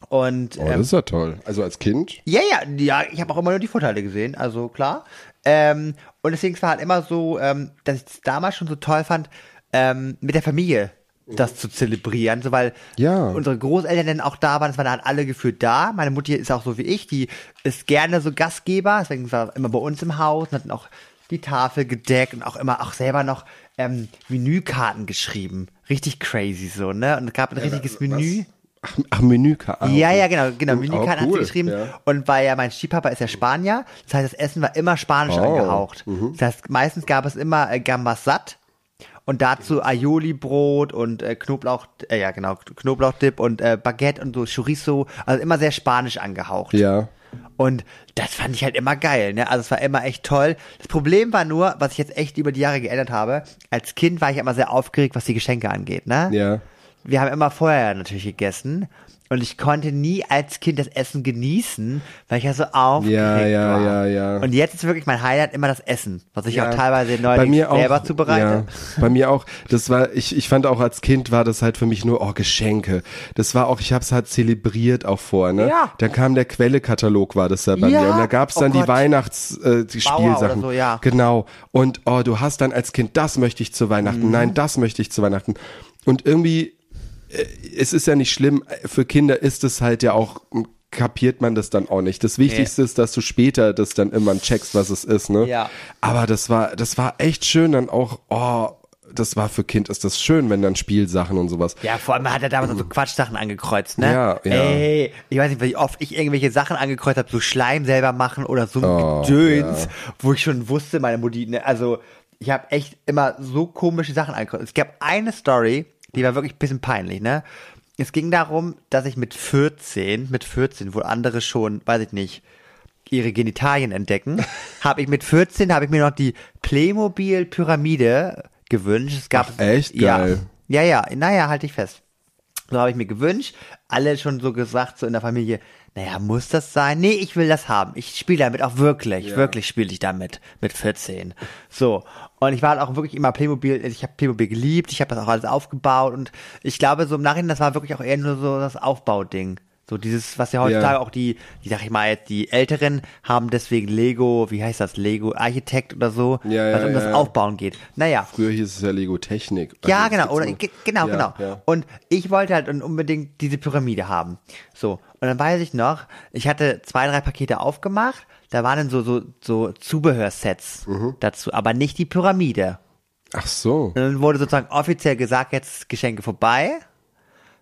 Und Oh, ähm, das ist ja toll. Also als Kind? ja, ja, ja, ich habe auch immer nur die Vorteile gesehen, also klar. Ähm, und deswegen war halt immer so, ähm, dass ich es damals schon so toll fand, ähm, mit der Familie das zu zelebrieren, so weil Ja. unsere Großeltern dann auch da waren, es waren halt alle gefühlt da. Meine Mutter ist auch so wie ich, die ist gerne so Gastgeber, deswegen war immer bei uns im Haus und hat dann auch die Tafel gedeckt und auch immer auch selber noch ähm, Menükarten geschrieben. Richtig crazy so, ne? Und es gab ein richtiges Menü. Ach, ach Menükarte. Ja, ja, genau, genau. Oh, Menükarten hat cool, sie geschrieben. ja. Und weil ja mein Stiefpapa ist ja Spanier, das heißt, das Essen war immer spanisch Oh, angehaucht. Das heißt, meistens gab es immer äh, Gambas satt und dazu Aioli-Brot und äh, Knoblauch, äh, ja genau, Knoblauchdip und äh, Baguette und so Chorizo, also immer sehr spanisch angehaucht. Ja. Und das fand ich halt immer geil, ne? Also es war immer echt toll. Das Problem war nur, was ich jetzt echt über die Jahre geändert habe, als Kind war ich immer sehr aufgeregt, was die Geschenke angeht, ne? Ja. wir haben immer vorher natürlich gegessen und ich konnte nie als Kind das Essen genießen, weil ich ja so aufgeregt Ja, ja, war. ja, ja. Und jetzt ist wirklich mein Highlight immer das Essen, was ich Ja. auch teilweise bei neulich mir auch, selber zubereite. Ja, bei mir auch. Das war, ich, ich fand auch als Kind war das halt für mich nur, oh, Geschenke. Das war auch, ich habe es halt zelebriert auch vor, ne? Ja. Dann kam der Quelle-Katalog, war das da bei Ja. mir. Und da gab's Oh dann die Gott. Weihnachts, äh, die Spielsachen. so, ja. Genau. Und oh, du hast dann als Kind, das möchte ich zu Weihnachten. Mhm. Nein, das möchte ich zu Weihnachten. Und irgendwie, es ist ja nicht schlimm. Für Kinder ist es halt ja auch, kapiert man das dann auch nicht. Das Wichtigste ist, dass du später das dann immer checkst, was es ist, ne? Ja. Aber das war, das war echt schön dann auch, oh, das war für Kind, ist das schön, wenn dann Spielsachen und sowas. Ja, vor allem hat er damals so Quatschsachen angekreuzt, ne? Ja, ja. Ey, ich weiß nicht, wie oft ich irgendwelche Sachen angekreuzt habe, so Schleim selber machen oder so ein Oh, Gedöns, ja. wo ich schon wusste, meine Mutti, ne, also ich habe echt immer so komische Sachen angekreuzt. Es gab eine Story, die war wirklich ein bisschen peinlich, ne? Es ging darum, dass ich mit 14, mit 14, wo andere schon, weiß ich nicht, ihre Genitalien entdecken, habe ich mit 14 habe ich mir noch die Playmobil Pyramide gewünscht. Es gab Ach, echt? Geil. Ja, ja, ja, naja, halte ich fest. So habe ich mir gewünscht. Alle schon so gesagt, so in der Familie, naja, muss das sein? Nee, ich will das haben. Ich spiele damit auch wirklich. Wirklich spiele ich damit. Mit 14. So. Und ich war halt auch wirklich immer Playmobil, ich habe Playmobil geliebt, ich habe das auch alles aufgebaut und ich glaube, so im Nachhinein, das war wirklich auch eher nur so das Aufbauding. So dieses, was ja heutzutage Ja. auch die, die sag ich mal jetzt, die Älteren haben deswegen Lego, wie heißt das, Lego Architekt oder so, Ja, ja, was um das ja. Aufbauen geht. Naja. Früher hieß es ja Lego Technik. Ja, Also, das genau, oder noch. genau, ja, genau. Ja. Und ich wollte halt unbedingt diese Pyramide haben. So. Und dann weiß ich noch, ich hatte zwei, drei Pakete aufgemacht, da waren dann so, so, so Zubehörsets Mhm. dazu, aber nicht die Pyramide. Ach so. Und dann wurde sozusagen offiziell gesagt, jetzt Geschenke vorbei.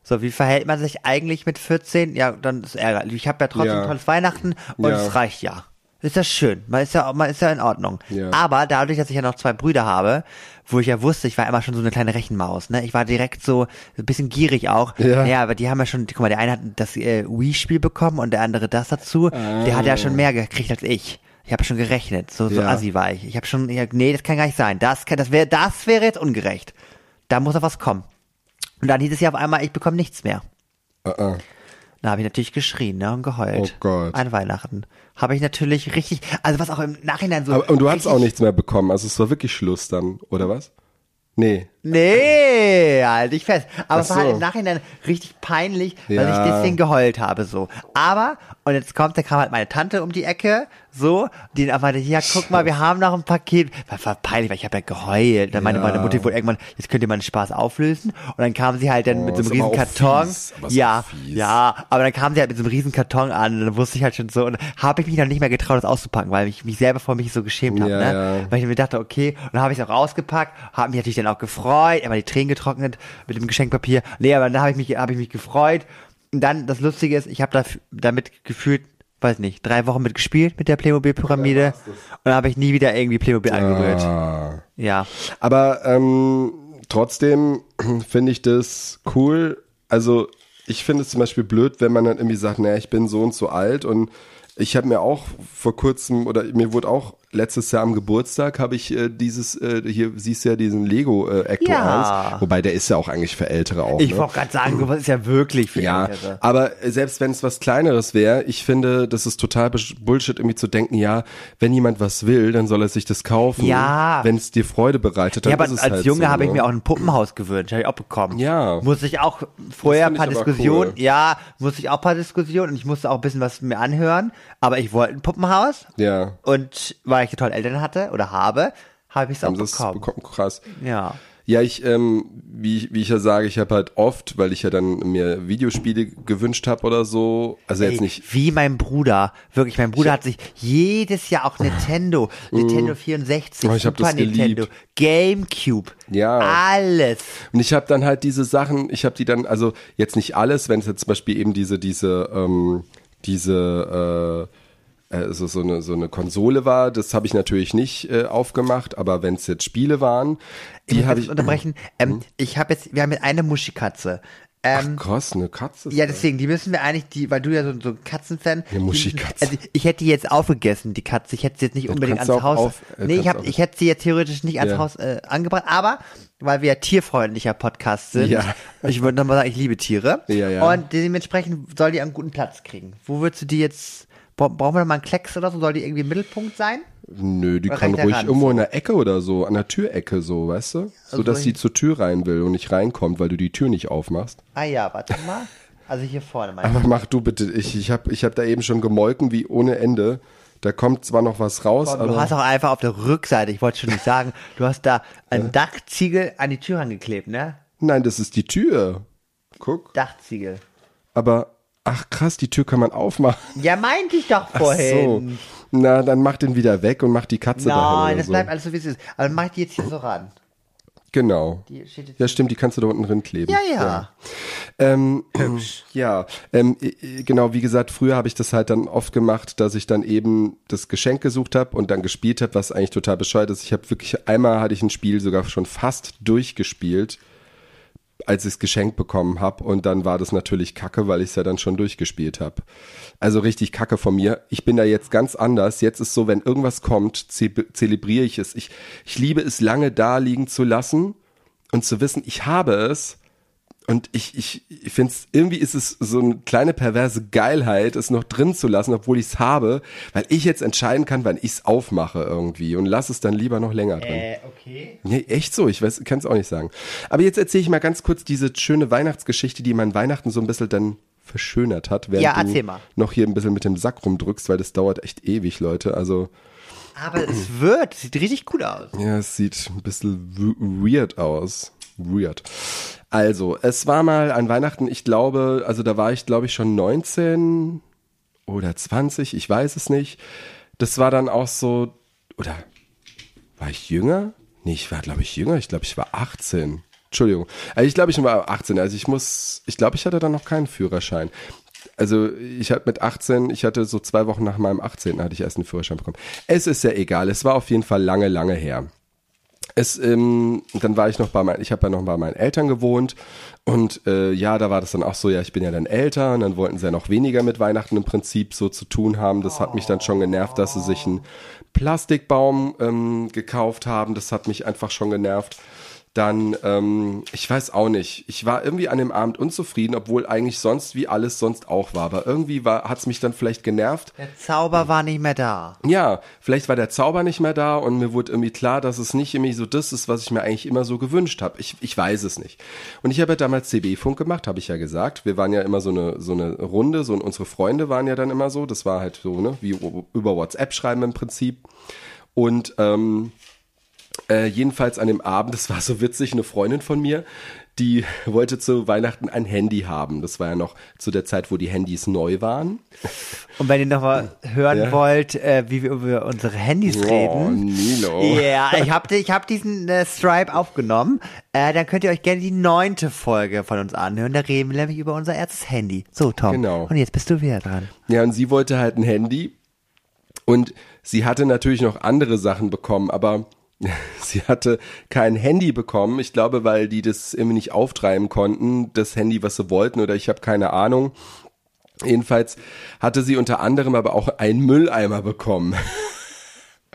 So, wie verhält man sich eigentlich mit 14? Ja, dann ist ärgerlich. Ich habe ja trotzdem Ja. tolles Weihnachten und Ja. es reicht ja. Ist ja schön. Man ist ja, man ist ja in Ordnung. Ja. Aber dadurch, dass ich ja noch zwei Brüder habe, wo ich ja wusste, ich war immer schon so eine kleine Rechenmaus, ne? Ich war direkt so ein bisschen gierig auch. Ja. ja aber die haben ja schon, guck mal, der eine hat das äh, Wii-Spiel bekommen und der andere das dazu. Der hat ja schon mehr gekriegt als ich. Ich habe schon gerechnet. So, so Ja. assi war ich. Ich habe schon, ja, nee, das kann gar nicht sein. Das, kann, das wäre, das wäre jetzt ungerecht. Da muss doch was kommen. Und dann hieß es ja auf einmal, ich bekomme nichts mehr. Uh -uh. Da habe ich natürlich geschrien ne, und geheult. Oh Gott. An Weihnachten. Habe ich natürlich richtig, also was auch im Nachhinein so. Aber, und du hast auch nichts mehr bekommen. Also es war wirklich Schluss dann, oder was? Nee. Nee, halt dich fest. Aber es war halt so. im Nachhinein richtig peinlich, weil Ja. ich deswegen geheult habe, so. Aber, und jetzt kommt, da kam halt meine Tante um die Ecke, so, die dann meinte, ja, guck mal, wir haben noch ein Paket. War, peinlich, weil ich habe ja geheult. Dann meinte Ja. meine Mutter wohl irgendwann, jetzt könnt ihr meinen Spaß auflösen. Und dann kam sie halt dann Oh, mit so einem aber riesen Karton. fies, aber Ja, ja, aber dann kam sie halt mit so einem riesen Karton an und dann wusste ich halt schon so, und habe ich mich dann nicht mehr getraut, das auszupacken, weil ich mich selber vor mich so geschämt habe, Ja, ne? Weil ich mir dachte, okay, und dann habe ich es auch ausgepackt, habe mich natürlich dann auch gefreut, immer die Tränen getrocknet mit dem Geschenkpapier. Nee, aber dann habe ich mich, habe ich mich gefreut. Und dann, das Lustige ist, ich habe da, damit gefühlt, weiß nicht, drei Wochen mit gespielt mit der Playmobil-Pyramide und dann habe ich nie wieder irgendwie Playmobil angerührt. Ah. Ja. Aber ähm, trotzdem finde ich das cool. Also ich finde es zum Beispiel blöd, wenn man dann irgendwie sagt, naja, ich bin so und so alt und ich habe mir auch vor kurzem oder mir wurde auch letztes Jahr am Geburtstag habe ich äh, dieses äh, hier siehst du ja diesen Lego äh, Ecto Ja. 1, wobei der ist ja auch eigentlich für Ältere auch. Ich ne? wollte gerade sagen, sowas ist ja wirklich für Ja, Ältere. aber selbst wenn es was kleineres wäre, ich finde, das ist total Bullshit, irgendwie zu denken, ja, wenn jemand was will, dann soll er sich das kaufen. Ja. Wenn es dir Freude bereitet, dann Ja, aber ist es als halt Junge so, habe ich ne? mir auch ein Puppenhaus gewünscht, habe ich auch bekommen. Ja. Muss ich auch vorher ein Das paar Diskussionen, cool. ja, muss ich auch ein paar Diskussionen und ich musste auch ein bisschen was mir anhören, aber ich wollte ein Puppenhaus Ja. und weil ich tolle Eltern hatte oder habe, habe ich es auch bekommen. bekommen, krass. Ja. Ja, ich, ähm, wie, wie ich ja sage, ich habe halt oft, weil ich ja dann mir Videospiele gewünscht habe oder so, also Ey, jetzt nicht, Wie mein Bruder. Wirklich, mein Bruder hat sich jedes Jahr auch Nintendo, Nintendo 64, Oh, ich Super das geliebt. Nintendo, Gamecube, Ja. alles. Und ich habe dann halt diese Sachen, ich habe die dann, also jetzt nicht alles, wenn es jetzt zum Beispiel eben diese, diese, ähm, diese, äh, also so eine, so eine Konsole war, das habe ich natürlich nicht äh, aufgemacht, aber wenn es jetzt Spiele waren, Ich die habe ich. unterbrechen. Ähm, ich habe jetzt, wir haben jetzt eine Muschikatze. Ähm, Krass, eine Katze. Ja, deswegen, die müssen wir eigentlich, die, weil du ja so, so ein Katzenfan. Eine Muschikatze. Also ich hätte die jetzt aufgegessen, die Katze. Ich hätte sie jetzt nicht unbedingt ans Haus. auf- äh, nee, ich, hab, ich hätte sie jetzt theoretisch nicht ans Ja. Haus äh, angebracht, aber weil wir ja tierfreundlicher Podcast sind, Ja. ich würde nochmal sagen, ich liebe Tiere. Ja, ja. Und dementsprechend soll die einen guten Platz kriegen. Wo würdest du die jetzt, brauchen wir mal einen Klecks oder so? Soll die irgendwie im Mittelpunkt sein? Nö, die Oder kann ruhig irgendwo in der Ecke oder so, an der Türecke so, weißt du? So, Also dass so sie hin- zur Tür rein will und nicht reinkommt, weil du die Tür nicht aufmachst. Ah ja, warte mal. Also hier vorne mein Aber mach du bitte, ich, ich habe ich hab da eben schon gemolken wie ohne Ende. Da kommt zwar noch was raus, Du aber hast auch einfach auf der Rückseite, ich wollte schon nicht sagen, du hast da ein Dachziegel an die Tür angeklebt, ne? nein, das ist die Tür. Guck. Dachziegel. Aber, ach krass, die Tür kann man aufmachen. Ja, meinte ich doch Ach so. vorhin. Na, dann mach den wieder weg und mach die Katze dahin Nein, oder das so. bleibt alles so, wie es ist. Aber mach die jetzt hier so ran. Genau. Ja, stimmt, die kannst du da unten drin kleben. Ja, ja. Ähm, ja, ähm, äh, genau, wie gesagt, früher habe ich das halt dann oft gemacht, dass ich dann eben das Geschenk gesucht habe und dann gespielt habe, was eigentlich total bescheuert ist. Ich habe wirklich, einmal hatte ich ein Spiel sogar schon fast durchgespielt, als ich das Geschenk bekommen habe und dann war das natürlich kacke, weil ich es ja dann schon durchgespielt habe. Also richtig kacke von mir. Ich bin da jetzt ganz anders. Jetzt ist so, wenn irgendwas kommt, ze zelebriere ich es. Ich, ich liebe es, lange da liegen zu lassen und zu wissen, ich habe es und ich, ich, ich finde es, irgendwie ist es so eine kleine perverse Geilheit, es noch drin zu lassen, obwohl ich es habe, weil ich jetzt entscheiden kann, wann ich es aufmache irgendwie und lass es dann lieber noch länger drin. Äh, okay. Nee, echt so, ich weiß, kann es auch nicht sagen. Aber jetzt erzähle ich mal ganz kurz diese schöne Weihnachtsgeschichte, die mein Weihnachten so ein bisschen dann verschönert hat, während Ja, du mal. noch hier ein bisschen mit dem Sack rumdrückst, weil das dauert echt ewig, Leute. Also, Aber es wird, es sieht richtig gut aus. ja, es sieht ein bisschen weird aus. Weird. Also, es war mal an Weihnachten, ich glaube, also da war ich, glaube ich, schon 19 oder 20, ich weiß es nicht. Das war dann auch so, oder war ich jünger? Nee, ich war, glaube ich, jünger. Ich glaube, ich war 18. Entschuldigung. Also ich glaube, ich war 18. Also ich muss, ich glaube, ich hatte dann noch keinen Führerschein. Also ich hatte mit 18, ich hatte so zwei Wochen nach meinem 18. hatte ich erst einen Führerschein bekommen. Es ist ja egal. Es war auf jeden Fall lange, lange her. Es, ähm, dann war ich noch bei meinen, ich habe ja noch bei meinen Eltern gewohnt und äh, ja, da war das dann auch so, ja, ich bin ja dann älter und dann wollten sie ja noch weniger mit Weihnachten im Prinzip so zu tun haben. Das hat mich dann schon genervt, dass sie sich einen Plastikbaum ähm, gekauft haben. Das hat mich einfach schon genervt. Dann, ähm, ich weiß auch nicht. Ich war irgendwie an dem Abend unzufrieden, obwohl eigentlich sonst wie alles sonst auch war. Aber irgendwie war, hat's mich dann vielleicht genervt. Der Zauber war nicht mehr da. Ja, vielleicht war der Zauber nicht mehr da und mir wurde irgendwie klar, dass es nicht irgendwie so das ist, was ich mir eigentlich immer so gewünscht habe. Ich, ich weiß es nicht. Und ich habe ja damals CB-Funk gemacht, habe ich ja gesagt. Wir waren ja immer so eine, so eine Runde, so unsere Freunde waren ja dann immer so. Das war halt so, ne, wie über WhatsApp schreiben im Prinzip. Und ähm, äh, jedenfalls an dem Abend, das war so witzig, eine Freundin von mir, die wollte zu Weihnachten ein Handy haben. Das war ja noch zu der Zeit, wo die Handys neu waren. Und wenn ihr noch mal hören Ja. wollt, äh, wie wir über unsere Handys Oh, reden. Nilo. Ja, ich habe ich hab diesen äh, Stripe aufgenommen. Äh, dann könnt ihr euch gerne die neunte Folge von uns anhören. Da reden wir nämlich über unser erstes Handy. So, Tom. Genau. Und jetzt bist du wieder dran. Ja, und sie wollte halt ein Handy. Und sie hatte natürlich noch andere Sachen bekommen, aber Sie hatte kein Handy bekommen. Ich glaube, weil die das irgendwie nicht auftreiben konnten, das Handy, was sie wollten, oder ich habe keine Ahnung. Jedenfalls hatte sie unter anderem aber auch einen Mülleimer bekommen.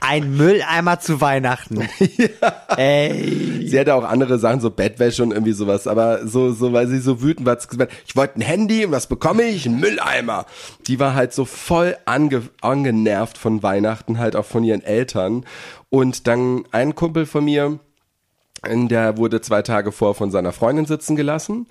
Ein Mülleimer zu Weihnachten. Ey. Sie hatte auch andere Sachen, so Bettwäsche und irgendwie sowas, aber so, so, weil sie so wütend war, ich wollte ein Handy und was bekomme ich? Ein Mülleimer. Die war halt so voll ange, angenervt von Weihnachten, halt auch von ihren Eltern. Und dann ein Kumpel von mir, der wurde zwei Tage vor von seiner Freundin sitzen gelassen.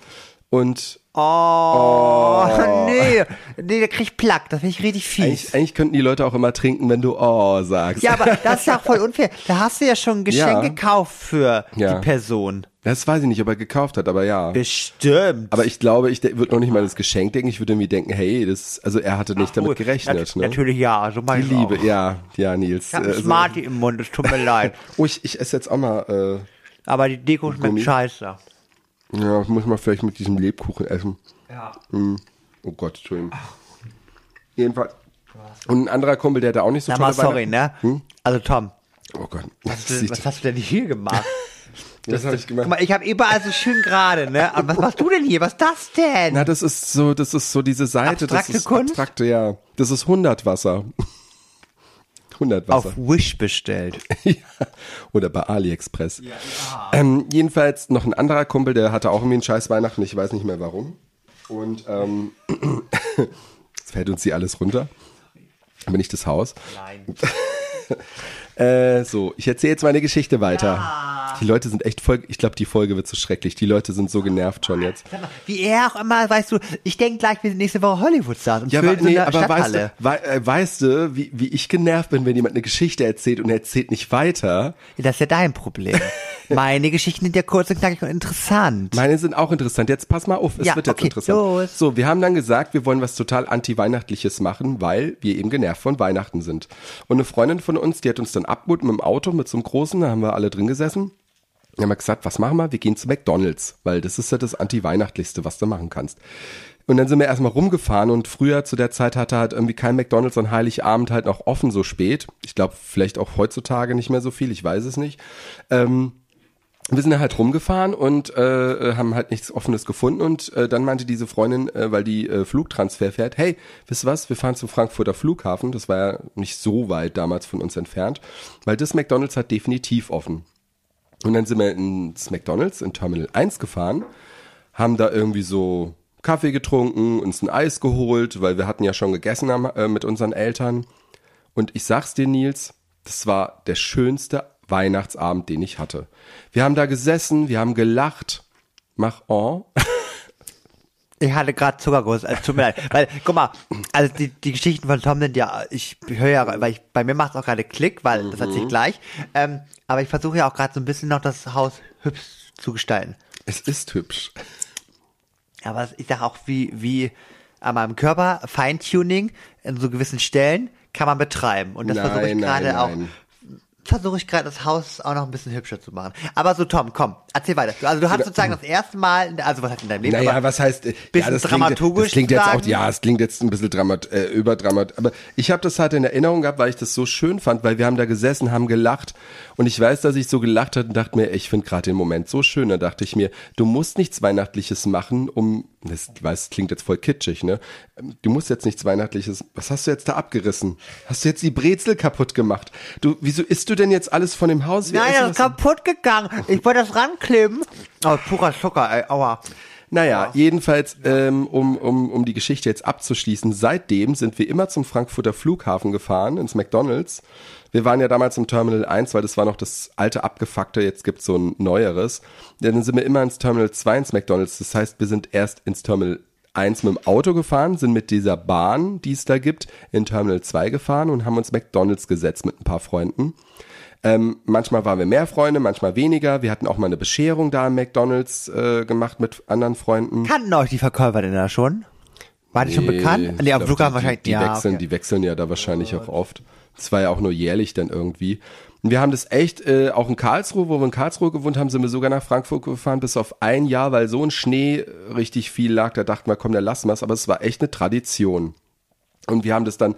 Und Oh, nee. Nee, da krieg ich Plack. Das finde ich richtig fies. eigentlich, eigentlich könnten die Leute auch immer trinken, wenn du oh sagst. Ja, aber das ist ja auch voll unfair. Da hast du ja schon ein Geschenk Ja. gekauft für Ja. die Person. Das weiß ich nicht, ob er gekauft hat, aber ja. Bestimmt. Aber ich glaube, ich würde noch nicht mal das Geschenk denken. Ich würde irgendwie denken, hey, das, also er hatte nicht damit Cool. gerechnet. Nat ne? Natürlich ja, so Die ich Liebe, Auch. ja, ja, Nils. Ich hab Also- Smarty im Mund, es tut mir leid. Oh, ich, ich esse jetzt auch mal, Aber die Deko schmeckt scheiße. Ja, muss man vielleicht mit diesem Lebkuchen essen. Ja. Oh Gott, Entschuldigung. Jedenfalls. Und ein anderer Kumpel, der da auch nicht so Na tolle mal sorry, ne? Also Tom, Oh Gott. was, Das, was hast du denn hier gemacht? das habe ich Guck gemacht. mal, ich habe überall so schön gerade, ne? Aber was machst du denn hier? Was ist das denn? Na, das ist so, das ist so diese Seite, Abstrakte das ist Kunst? abstrakte, ja. Das ist Hundertwasser. Hundertwasser. Auf Wish bestellt. ja. Oder bei AliExpress. Ähm, jedenfalls noch ein anderer Kumpel, der hatte auch irgendwie einen scheiß Weihnachten, ich weiß nicht mehr warum. Und ähm, jetzt fällt uns hier alles runter. Aber nicht das Haus. Nein. Äh, so, ich erzähle jetzt meine Geschichte weiter. Die Leute sind echt voll, ich glaube, die Folge wird so schrecklich. Die Leute sind so genervt schon jetzt. Mal, Wie er auch immer, weißt du, ich denke gleich, wir sind nächste Woche Hollywood-Stars und Ja, aber, nee, aber weißt du, äh, weißt du wie, wie ich genervt bin, wenn jemand eine Geschichte erzählt und er erzählt nicht weiter? Das ist ja dein Problem. Meine Geschichten sind ja kurz und knackig und interessant. Meine sind auch interessant. Jetzt pass mal auf, es Ja, wird jetzt okay, interessant. los. So, wir haben dann gesagt, wir wollen was total anti-weihnachtliches machen, weil wir eben genervt von Weihnachten sind. Und eine Freundin von uns, die hat uns dann abgeholt mit dem Auto, mit so einem großen, da haben wir alle drin gesessen. Dann haben wir gesagt, was machen wir? Wir gehen zu McDonalds, weil das ist ja das anti-weihnachtlichste, was du machen kannst. Und dann sind wir erstmal rumgefahren und früher zu der Zeit hatte halt irgendwie kein McDonalds an Heiligabend halt noch offen so spät. Ich glaube, vielleicht auch heutzutage nicht mehr so viel, ich weiß es nicht. Ähm, wir sind halt rumgefahren und äh, haben halt nichts Offenes gefunden und äh, dann meinte diese Freundin, äh, weil die äh, Flugtransfer fährt, hey, wisst ihr was, wir fahren zum Frankfurter Flughafen, das war ja nicht so weit damals von uns entfernt, weil das McDonalds hat definitiv offen. Und dann sind wir ins McDonalds in Terminal 1 gefahren, haben da irgendwie so Kaffee getrunken, uns ein Eis geholt, weil wir hatten ja schon gegessen am- äh, mit unseren Eltern. Und ich sag's dir, Nils, das war der schönste Weihnachtsabend, den ich hatte. Wir haben da gesessen, wir haben gelacht. Mach oh. Ich hatte gerade Zuckerguss, also tut mir leid. Weil, guck mal, also die, die Geschichten von Tom sind ja, ich höre ja, weil ich, bei mir macht es auch gerade Klick, weil das erzähle ich gleich. Ähm, aber ich versuche ja auch gerade so ein bisschen noch das Haus hübsch zu gestalten. Es ist hübsch. Aber ich sag auch, wie, wie an meinem Körper, Feintuning in so gewissen Stellen kann man betreiben. Und das versuche ich gerade auch. Versuche ich gerade das Haus auch noch ein bisschen hübscher zu machen. Aber so, Tom, komm, erzähl weiter. Also du hast sozusagen das erste Mal, also was hat in deinem Leben, Naja, was heißt, äh, bisschen ja, das dramaturgisch klingt, das klingt jetzt auch, ja, es klingt jetzt ein bisschen dramat, äh, überdramat, aber ich habe das halt in Erinnerung gehabt, weil ich das so schön fand, weil wir haben da gesessen, haben gelacht und ich weiß, dass ich so gelacht hatte und dachte mir, ich finde gerade den Moment so schön, da dachte ich mir, du musst nichts Weihnachtliches machen, um, das, ich weiß, klingt jetzt voll kitschig, ne, du musst jetzt nichts Weihnachtliches, was hast du jetzt da abgerissen? Hast du jetzt die Brezel kaputt gemacht? Du, wieso isst du denn jetzt alles von dem Haus? Nein, das ist kaputt gegangen. Ich wollte das rankleben. Oh, purer Zucker, ey, aua. Naja, jedenfalls, ähm, um, um, um die Geschichte jetzt abzuschließen, seitdem sind wir immer zum Frankfurter Flughafen gefahren, ins McDonalds. Wir waren ja damals im Terminal 1, weil das war noch das alte abgefuckte, jetzt gibt's so ein neueres. Dann sind wir immer ins Terminal 2 ins McDonalds. Das heißt, wir sind erst ins Terminal 1 mit dem Auto gefahren, sind mit dieser Bahn, die es da gibt, in Terminal 2 gefahren und haben uns McDonalds gesetzt mit ein paar Freunden. Ähm, manchmal waren wir mehr Freunde, manchmal weniger. Wir hatten auch mal eine Bescherung da im McDonalds äh, gemacht mit anderen Freunden. Kannten euch die Verkäufer denn da schon? War die schon bekannt? Nee, auf glaub, Flughafen die, wahrscheinlich. Die, die ja, wechseln, okay. die wechseln ja da wahrscheinlich auch oft. Das war ja auch nur jährlich dann irgendwie. Und wir haben das echt, äh, auch in Karlsruhe, wo wir in Karlsruhe gewohnt haben, sind wir sogar nach Frankfurt gefahren, bis auf ein Jahr, weil so ein Schnee richtig viel lag. Da dachten wir, komm, dann lassen wir es. Aber es war echt eine Tradition. Und wir haben das dann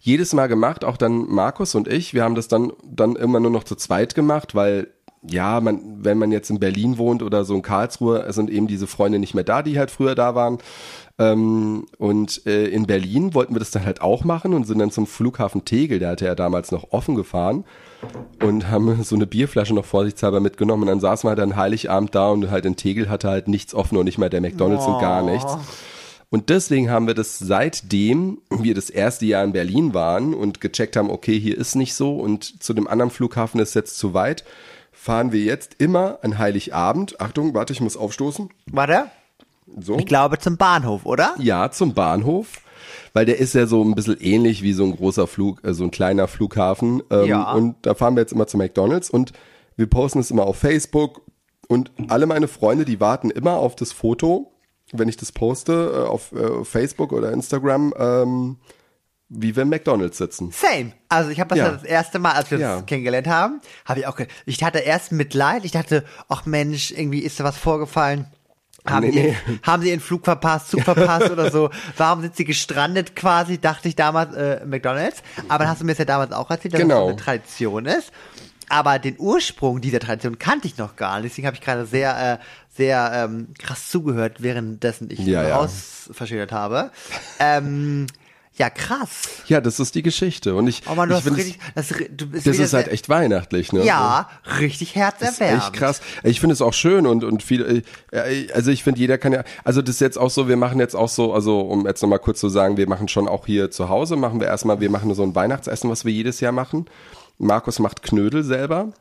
jedes Mal gemacht, auch dann Markus und ich. Wir haben das dann, dann immer nur noch zu zweit gemacht, weil ja, man, wenn man jetzt in Berlin wohnt oder so in Karlsruhe, sind eben diese Freunde nicht mehr da, die halt früher da waren. Ähm, und äh, in Berlin wollten wir das dann halt auch machen und sind dann zum Flughafen Tegel, der hatte ja damals noch offen gefahren und haben so eine Bierflasche noch vorsichtshalber mitgenommen und dann saßen wir halt an Heiligabend da und halt in Tegel hatte halt nichts offen und nicht mal der McDonalds und gar nichts. Und deswegen haben wir das seitdem wir das erste Jahr in Berlin waren und gecheckt haben, okay, hier ist nicht so und zu dem anderen Flughafen ist jetzt zu weit, fahren wir jetzt immer an Heiligabend. Achtung, warte, ich muss aufstoßen. Warte. So. Ich glaube zum Bahnhof, oder? Ja, zum Bahnhof. Weil der ist ja so ein bisschen ähnlich wie so ein großer Flug, äh, so ein kleiner Flughafen. Ähm, Ja. Und da fahren wir jetzt immer zu McDonalds und wir posten es immer auf Facebook. Und alle meine Freunde, die warten immer auf das Foto, wenn ich das poste, äh, auf äh, Facebook oder Instagram, ähm, wie wir im McDonalds sitzen. Same. Also ich habe das Ja. das erste Mal, als wir Ja. uns kennengelernt haben, habe ich auch, ich hatte erst Mitleid. Ich dachte, ach Mensch, irgendwie ist da was vorgefallen. Haben, Nee, sie, nee. haben sie ihren Flug verpasst, Zug verpasst oder so? Warum sind sie gestrandet quasi, dachte ich damals, äh, McDonalds. Aber dann hast du mir das ja damals auch erzählt, dass Genau. das so eine Tradition ist. Aber den Ursprung dieser Tradition kannte ich noch gar nicht. Deswegen habe ich gerade sehr, äh, sehr ähm, krass zugehört, währenddessen ich Ja, ja. ausverschildert habe. Ähm, ja, krass. Ja, das ist die Geschichte. Und ich, Oh man, du ich hast richtig, das, du bist das ist halt echt weihnachtlich, ne? Ja, richtig Das ist herzerwärmend. echt krass. Ich finde es auch schön und und viel. äh, Also ich finde, jeder kann ja. Also das ist jetzt auch so. Wir machen jetzt auch so. Also um jetzt nochmal kurz zu sagen, wir machen schon auch hier zu Hause. Machen wir erstmal. Wir machen so ein Weihnachtsessen, was wir jedes Jahr machen. Markus macht Knödel selber.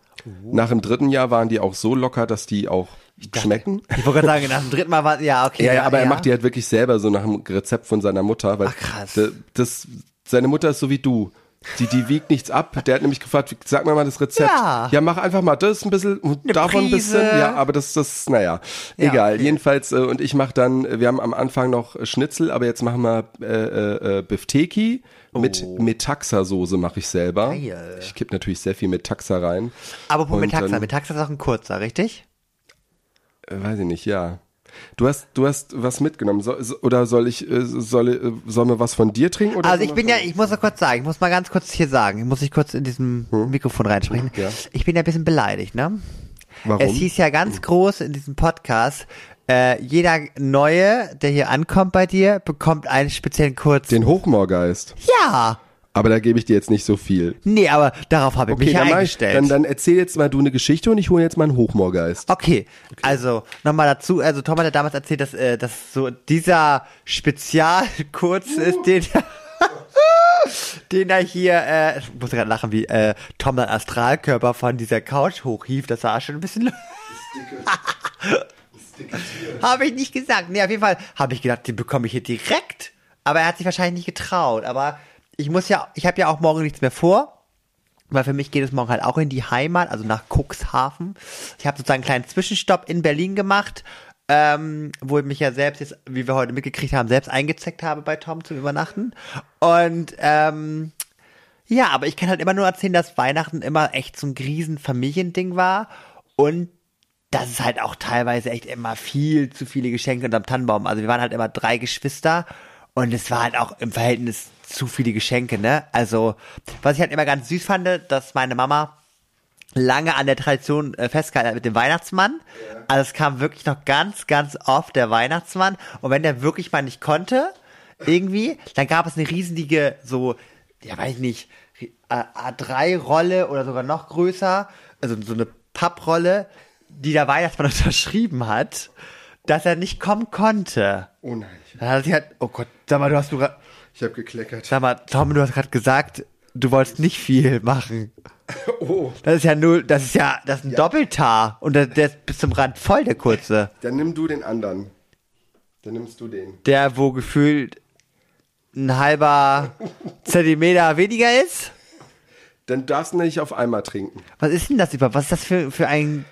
Nach dem dritten Jahr waren die auch so locker, dass die auch schmecken. Ich wollte gerade sagen, nach dem dritten Mal war, ja, okay. Ja, ja, aber er macht die halt wirklich selber so nach dem Rezept von seiner Mutter. Weil Ach, krass. Das, das, seine Mutter ist so wie du. Die, die wiegt nichts ab. Der hat nämlich gefragt, sag mir mal das Rezept. Ja. mach einfach mal das ein bisschen und Eine davon ein Prise. bisschen. Ja, aber das, das, naja, Ja, egal. okay. Jedenfalls, äh, und ich mache dann, wir haben am Anfang noch Schnitzel, aber jetzt machen wir äh, äh, äh, Bifteki mit Metaxa-Soße mache ich selber. Oh. Geil. Ich kipp natürlich sehr viel Metaxa rein. Aber Metaxa, dann- Metaxa ist auch ein kurzer, richtig? Weiß ich nicht, ja. Du hast, du hast was mitgenommen. So, oder soll ich, äh, soll, äh, sollen wir was von dir trinken? Oder Also ich bin ja, ich muss noch kurz sagen, ich muss mal ganz kurz hier sagen, muss ich kurz in diesem Mikrofon reinsprechen. Ja. Ich bin ja ein bisschen beleidigt, ne? Warum? Es hieß ja ganz groß in diesem Podcast, äh, jeder Neue, der hier ankommt bei dir, bekommt einen speziellen Kurz. Den Hochmoorgeist. ja! Aber da gebe ich dir jetzt nicht so viel. Nee, aber darauf habe ich mich ja dann, ich, eingestellt. dann, dann erzähl jetzt mal du eine Geschichte und ich hole jetzt mal einen Hochmoorgeist. Okay, also nochmal dazu, also Tom hat ja damals erzählt, dass, äh, dass so dieser Spezialkurz ist, den, den er hier, äh, ich muss gerade lachen, wie äh, Tom dann Astralkörper von dieser Couch hochhieft, das war schon ein bisschen... habe ich nicht gesagt. Nee, auf jeden Fall habe ich gedacht, den bekomme ich hier direkt. Aber er hat sich wahrscheinlich nicht getraut. Aber ich muss ja, ich habe ja auch morgen nichts mehr vor. Weil für mich geht es morgen halt auch in die Heimat, also nach Cuxhaven. Ich habe sozusagen einen kleinen Zwischenstopp in Berlin gemacht, ähm, wo ich mich ja selbst jetzt, wie wir heute mitgekriegt haben, selbst eingezeckt habe bei Tom zum Übernachten. Und ähm, ja, aber ich kann halt immer nur erzählen, dass Weihnachten immer echt so ein riesen Familiending war und dass es halt auch teilweise echt immer viel zu viele Geschenke unterm Tannenbaum. Also wir waren halt immer drei Geschwister und es war halt auch im Verhältnis zu viele Geschenke, ne? Also, was ich halt immer ganz süß fand, dass meine Mama lange an der Tradition äh, festgehalten hat mit dem Weihnachtsmann. Also es kam wirklich noch ganz, ganz oft der Weihnachtsmann. Und wenn der wirklich mal nicht konnte, irgendwie, dann gab es eine riesenige, so, ja weiß ich nicht, äh, A3-Rolle oder sogar noch größer, also so eine Papprolle, die der Weihnachtsmann unterschrieben hat, dass er nicht kommen konnte. Oh nein, Dann hat sie halt, oh Gott, sag mal, du hast du gra- ich habe gekleckert. Sag mal, Tom, du hast gerade gesagt, du wolltest nicht viel machen. Oh, Das ist ja nur, das ist ja, das ist ein Doppeltar. Und der, der ist bis zum Rand voll, der kurze. dann nimm du den anderen. Dann nimmst du den. Der, wo gefühlt ein halber Zentimeter weniger ist. Dann darfst du nicht auf einmal trinken. Was ist denn das überhaupt? Was ist das für, für ein,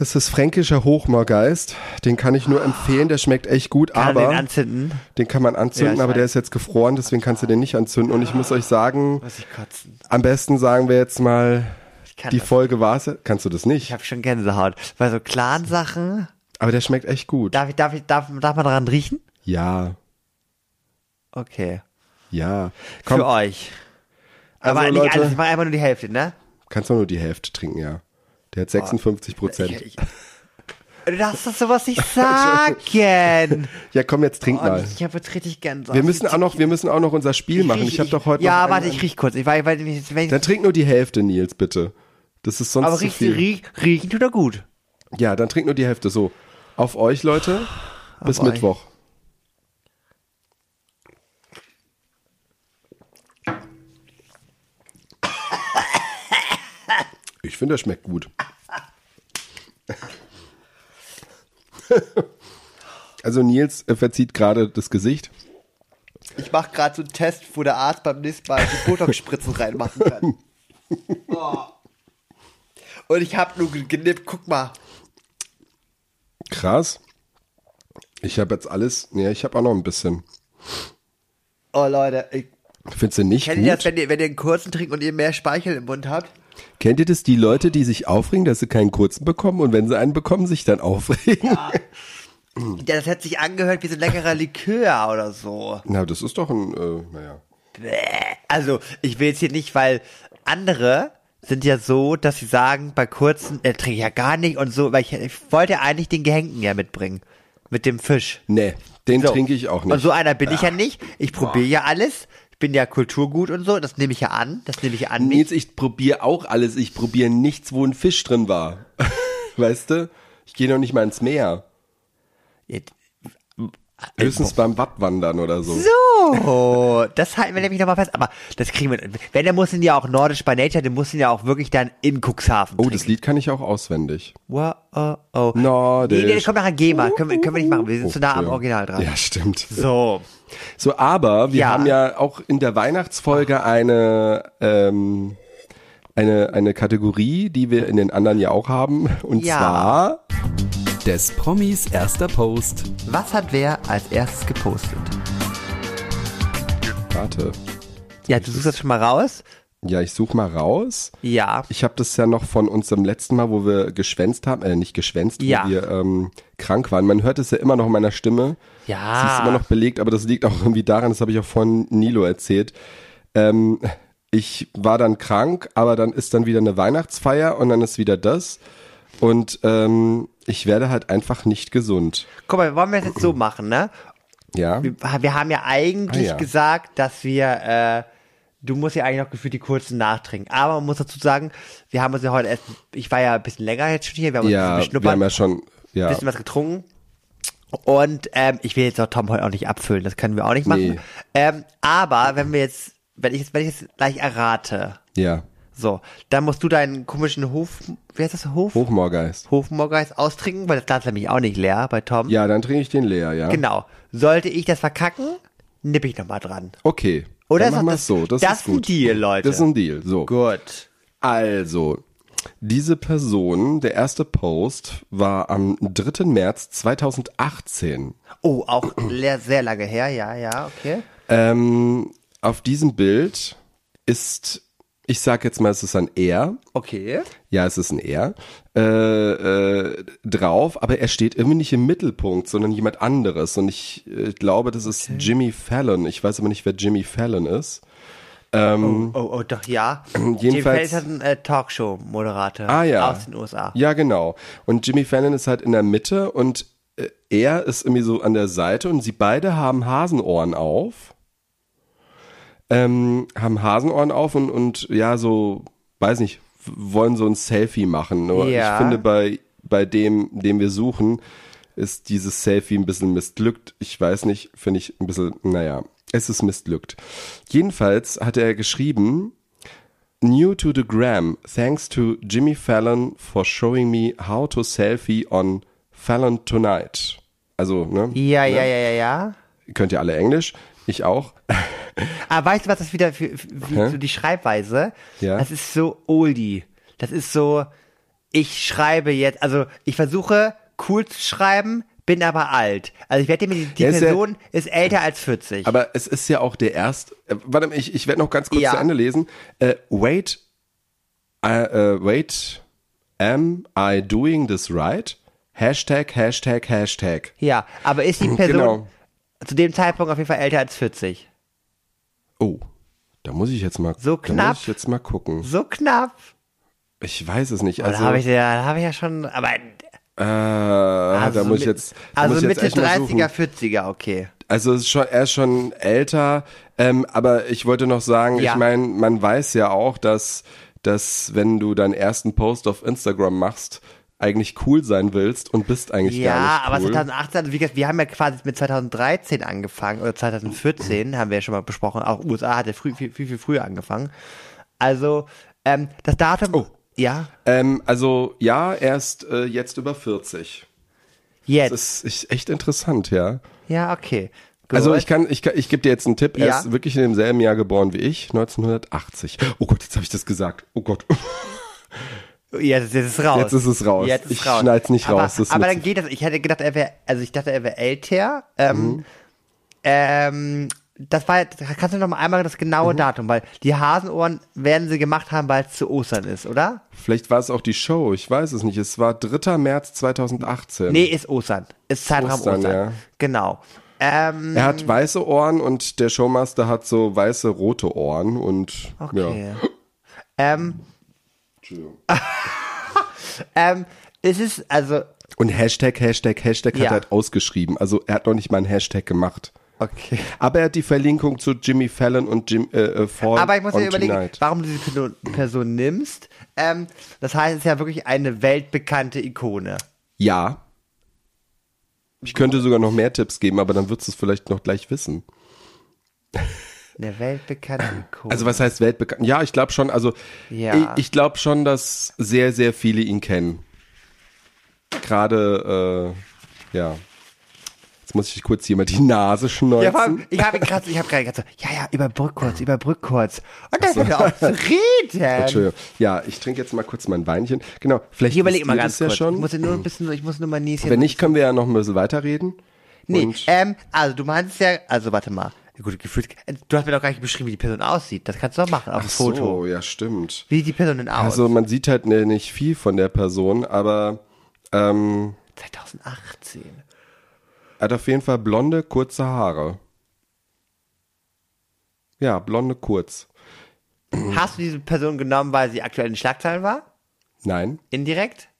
Das ist fränkischer Hochmoorgeist. Den kann ich nur empfehlen. Der schmeckt echt gut, kann aber den anzünden? den kann man Ja, anzünden, ich aber der weiß. ist jetzt gefroren, deswegen kannst du den nicht anzünden. Und ich muss euch sagen, ich am besten sagen wir jetzt mal, Ich die. Folge war's. Kannst du das Ich nicht? habe schon Gänsehaut. Bei so klaren Sachen, Aber der schmeckt echt gut. darf ich, darf ich, darf, darf man daran riechen? Ja. Okay. Ja. Für Komm, euch. Aber Also, nicht Leute- alles, ich mache einfach nur die Hälfte, ne? kannst du nur die Hälfte trinken, ja. Der hat 56 Prozent. Ich, ich, du darfst doch sowas nicht sagen. Ja, komm, jetzt trink Oh, mal. ich habe jetzt richtig Gänsehaut. Wir müssen auch noch, wir müssen auch noch unser Spiel machen. Ich habe doch heute Ja, noch warte, einen- ich riech kurz. Ich weil, wenn ich, Dann trink nur die Hälfte, Nils, bitte. Das ist sonst aber zu riecht, viel. riech, riechen tut er gut. Ja, dann trink nur die Hälfte. So, auf euch, Leute. Bis Auf euch. Mittwoch. Ich finde, das schmeckt gut. Also Nils äh, verzieht gerade das Gesicht. Ich mache gerade so einen Test, wo der Arzt beim nächsten Mal die Botox-Spritzen reinmachen kann. Oh. Und ich habe nur genippt, guck mal. Krass. Ich habe jetzt alles. Ja, ich habe auch noch ein bisschen. Oh Leute, ich, Findest du nicht kennt ihr das, gut? wenn ihr, wenn ihr einen kurzen trinkt und ihr mehr Speichel im Mund habt? Kennt ihr das, die Leute, die sich aufregen, dass sie keinen kurzen bekommen und wenn sie einen bekommen, sich dann aufregen? Ja, das hat sich angehört wie so ein leckerer Likör oder so. Na, das ist doch ein, äh, naja. Also, ich will jetzt hier nicht, weil andere sind ja so, dass sie sagen, bei kurzen, äh, trinke ich ja gar nicht und so, weil ich, ich wollte eigentlich den Gehängten ja mitbringen. Mit dem Fisch. Nee, den So. trinke ich auch nicht. Und so einer bin ich ja nicht. Ich probiere ja alles. Ich bin ja kulturgut und so. Das nehme ich ja an. Das nehme ich an. Nils, ich probiere auch alles. Ich probiere nichts, wo ein Fisch drin war. weißt du? Ich gehe noch nicht mal ins Meer. Höchstens beim Wattwandern oder so. So, das halten wir nämlich nochmal fest. Aber das kriegen wir. Wenn, der muss ihn ja auch nordisch bei Nature, der muss ihn ja auch wirklich dann in Cuxhaven Oh, trinken. das Lied kann ich auch auswendig. Wow, oh, oh. Nordisch. Nee, nee, das kommt nachher GEMA. Können wir, können wir nicht machen. Wir sind zu nah am. Original dran. Ja, stimmt. So. So, aber wir Ja. haben ja auch in der Weihnachtsfolge eine, ähm, eine, eine Kategorie, die wir in den anderen ja auch haben. Und Ja. zwar, Des Promis erster Post. Was hat wer als erstes gepostet? warte. Ja, du suchst das schon mal raus? Ja, ich suche mal raus. Ja. Ich habe das ja noch von unserem letzten Mal, wo wir geschwänzt haben, äh, nicht geschwänzt, Ja. wo wir ähm, krank waren. Man hört es ja immer noch in meiner Stimme. Ja. Sie ist immer noch belegt, aber das liegt auch irgendwie daran, das habe ich auch von Nilo erzählt. Ähm, ich war dann krank, aber dann ist dann wieder eine Weihnachtsfeier und dann ist wieder das. Und ähm, ich werde halt einfach nicht gesund. Guck mal, wollen wir es jetzt so machen, ne? Ja. Wir, wir haben ja eigentlich Ah, ja. gesagt, dass wir, äh, du musst ja eigentlich noch gefühlt die kurzen nachtrinken. Aber man muss dazu sagen, wir haben uns ja heute erst, ich war ja ein bisschen länger jetzt schon hier, wir haben uns Ja, ein bisschen wir haben ja schon, ja. bisschen was getrunken. Und ähm, ich will jetzt auch Tom heute auch nicht abfüllen, das können wir auch nicht machen. Nee. Ähm, aber wenn wir jetzt, wenn ich jetzt, wenn ich jetzt gleich errate, Ja. So, dann musst du deinen komischen Hof, wie heißt das, Hof? Hochmoorgeist. Hofmorgeist austrinken, weil das Glas ist nämlich auch nicht leer bei Tom. Ja, dann trinke ich den leer, ja. Genau. Sollte ich das verkacken, nippe ich nochmal dran. Okay. Oder dann ist machen wir das- es so. Das, das ist ist ein gut. Deal, Leute. Das ist ein Deal. So. Gut. Also, diese Person, der erste Post war am 3. März 2018. Oh, auch sehr lange her, ja, ja, okay. Ähm, auf diesem Bild ist, ich sag jetzt mal, es ist ein Er. Okay. Ja, es ist ein Er. Äh, äh, drauf, aber er steht irgendwie nicht im Mittelpunkt, sondern jemand anderes. Und ich äh, glaube, das ist Jimmy Fallon. Ich weiß aber nicht, wer Jimmy Fallon ist. Oh, oh, doch, ja. Jedenfalls- Jim Fallon ist ein äh, Talkshow-Moderator Ah ja. aus den USA. Ja, genau. Und Jimmy Fallon ist halt in der Mitte und äh, er ist irgendwie so an der Seite und sie beide haben Hasenohren auf. Ähm, haben Hasenohren auf und, und ja, so, weiß nicht, wollen so ein Selfie machen. Nur Ja. ich finde, bei, bei dem, dem wir suchen, ist dieses Selfie ein bisschen missglückt. Ich weiß nicht, finde ich ein bisschen, naja, es ist missglückt. Jedenfalls hat er geschrieben, New to the gram, thanks to Jimmy Fallon for showing me how to selfie on Fallon tonight. Also, ne? Ja, ja, ja, ja, ja. Könnt ihr alle Englisch? Ich auch. Aber weißt du, was das wieder für, für so die Schreibweise? Ja. Das ist so oldie. Das ist so, ich schreibe jetzt, also ich versuche cool zu schreiben, bin aber alt. Also ich werde dir, die, die Ja, ist ja- Person ist älter als 40. Aber es ist ja auch der erste. Äh, warte mal, ich, ich werde noch ganz kurz Ja. zu Ende lesen. Äh, wait, äh, äh, wait, am I doing this right? Hashtag, Hashtag, Hashtag. ja, aber ist die Person Genau. Zu dem Zeitpunkt auf jeden Fall älter als 40? Oh, da muss ich jetzt mal, So da knapp. muss ich jetzt mal gucken. So knapp. Ich weiß es nicht. Also, Also, da habe ich, ja, da hab ich ja schon, aber äh, da muss ich jetzt, da also ich jetzt Mitte suchen. 30er, 40er, okay. Also ist schon, er ist schon älter, ähm, aber ich wollte noch sagen, Ja. ich meine, man weiß ja auch, dass, dass wenn du deinen ersten Post auf Instagram machst, eigentlich cool sein willst und bist eigentlich Ja, gar nicht aber cool. 2018, also wie gesagt, wir haben ja quasi mit 2013 angefangen oder 2014 haben wir ja schon mal besprochen. Auch USA hat ja früh, viel, viel, viel früher angefangen. Also ähm, das Datum. Oh. Ja, ähm, also ja, er ist äh, jetzt über 40. jetzt. Das ist echt interessant, ja. ja, okay. Gut. Also ich kann, ich, kann- ich gebe dir jetzt einen Tipp. Er Ja. ist wirklich in demselben Jahr geboren wie ich, 1980. Oh Gott, jetzt habe ich das gesagt. Oh Gott. Jetzt, jetzt ist raus. Jetzt ist es raus. Jetzt ist Ich raus. schneid's nicht aber, raus, das aber dann geht das. Ich hätte gedacht, er wäre, also ich dachte, er wäre älter. Ähm, Mhm. ähm, das war, kannst du noch mal einmal das Mhm. genaue Datum, weil die Hasenohren werden sie gemacht haben, weil es zu Ostern ist, oder? Vielleicht war es auch die Show, ich weiß es nicht. Es war 3. März 2018. Nee, ist Ostern. Ist Zeitraum Ostern, Ostern. ja. Genau. Ähm, Er hat weiße Ohren und der Showmaster hat so weiße rote Ohren und okay. ja. Ähm, Entschuldigung. ähm, es ist, also, Und Hashtag, Hashtag, Hashtag hat Ja. er halt ausgeschrieben. Also er hat noch nicht mal einen Hashtag gemacht. okay. Aber er hat die Verlinkung zu Jimmy Fallon und Jim, äh, äh, Fall Aber ich muss mir überlegen, Tonight. warum du diese Person, Person nimmst. Ähm, das heißt, es ist ja wirklich eine weltbekannte Ikone. Ja. Ich könnte sogar noch mehr Tipps geben, aber dann würdest du es vielleicht noch gleich wissen. Eine weltbekannte Ikone. Also was heißt weltbekannt? Ja, ich glaube schon, also Ja. ich, ich glaube schon, dass sehr, sehr viele ihn kennen. Gerade, äh, ja. Jetzt muss ich kurz hier mal die Nase schneuzen. ja, allem, ich habe gerade, ich habe gerade so, ja, ja, überbrück kurz, überbrück kurz. Und dann hört er auf zu reden. Entschuldigung. Ja, ich trinke jetzt mal kurz mein Weinchen. Genau, vielleicht Ich überlege mal ganz das ja kurz. schon. Ich muss nur ein bisschen, ich muss nur mal Nieschen. Wenn nicht, können wir ja noch ein bisschen weiterreden. Nee, ähm, also du meinst ja, also warte mal. Gut, gefühlt, du hast mir doch gar nicht beschrieben, wie die Person aussieht. Das kannst du doch machen auf dem Foto. so, ja, stimmt. Wie sieht die Person denn aus? Also man sieht halt ne, nicht viel von der Person, aber ähm, 2018. er hat auf jeden Fall blonde, kurze Haare. Ja, blonde, kurz. Hast du diese Person genommen, weil sie aktuell in Schlagzeilen war? Nein, Indirekt?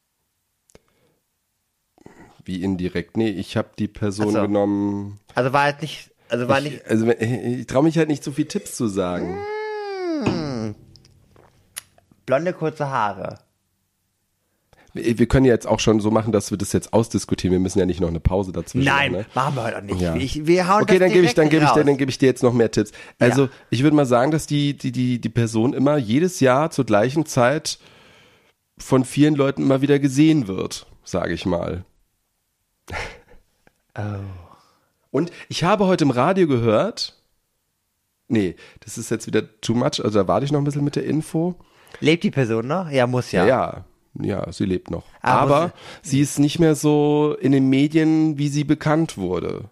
wie indirekt. Nee, ich habe die Person so. genommen. Also war halt nicht, also war nicht, Ich, also ich traue mich halt nicht so viel Tipps zu sagen. blonde, kurze Haare. Wir wir können ja jetzt auch schon so machen, dass wir das jetzt ausdiskutieren. Wir müssen ja nicht noch eine Pause dazwischen Nein, machen. Ne? machen wir heute auch nicht. Ja. Ich, wir hauen Okay, dann gebe ich, dann gebe ich, dir, dann gebe ich dir jetzt noch mehr Tipps. Also Ja. ich würde mal sagen, dass die, die, die, die Person immer jedes Jahr zur gleichen Zeit von vielen Leuten immer wieder gesehen wird, sage ich mal. Oh. Und ich habe heute im Radio gehört, nee, das ist jetzt wieder too much, also da warte ich noch ein bisschen mit der Info. Lebt die Person noch? Ja, muss ja. Ja, ja, ja sie lebt noch. Aber Aber sie ist nicht mehr so in den Medien, wie sie bekannt wurde.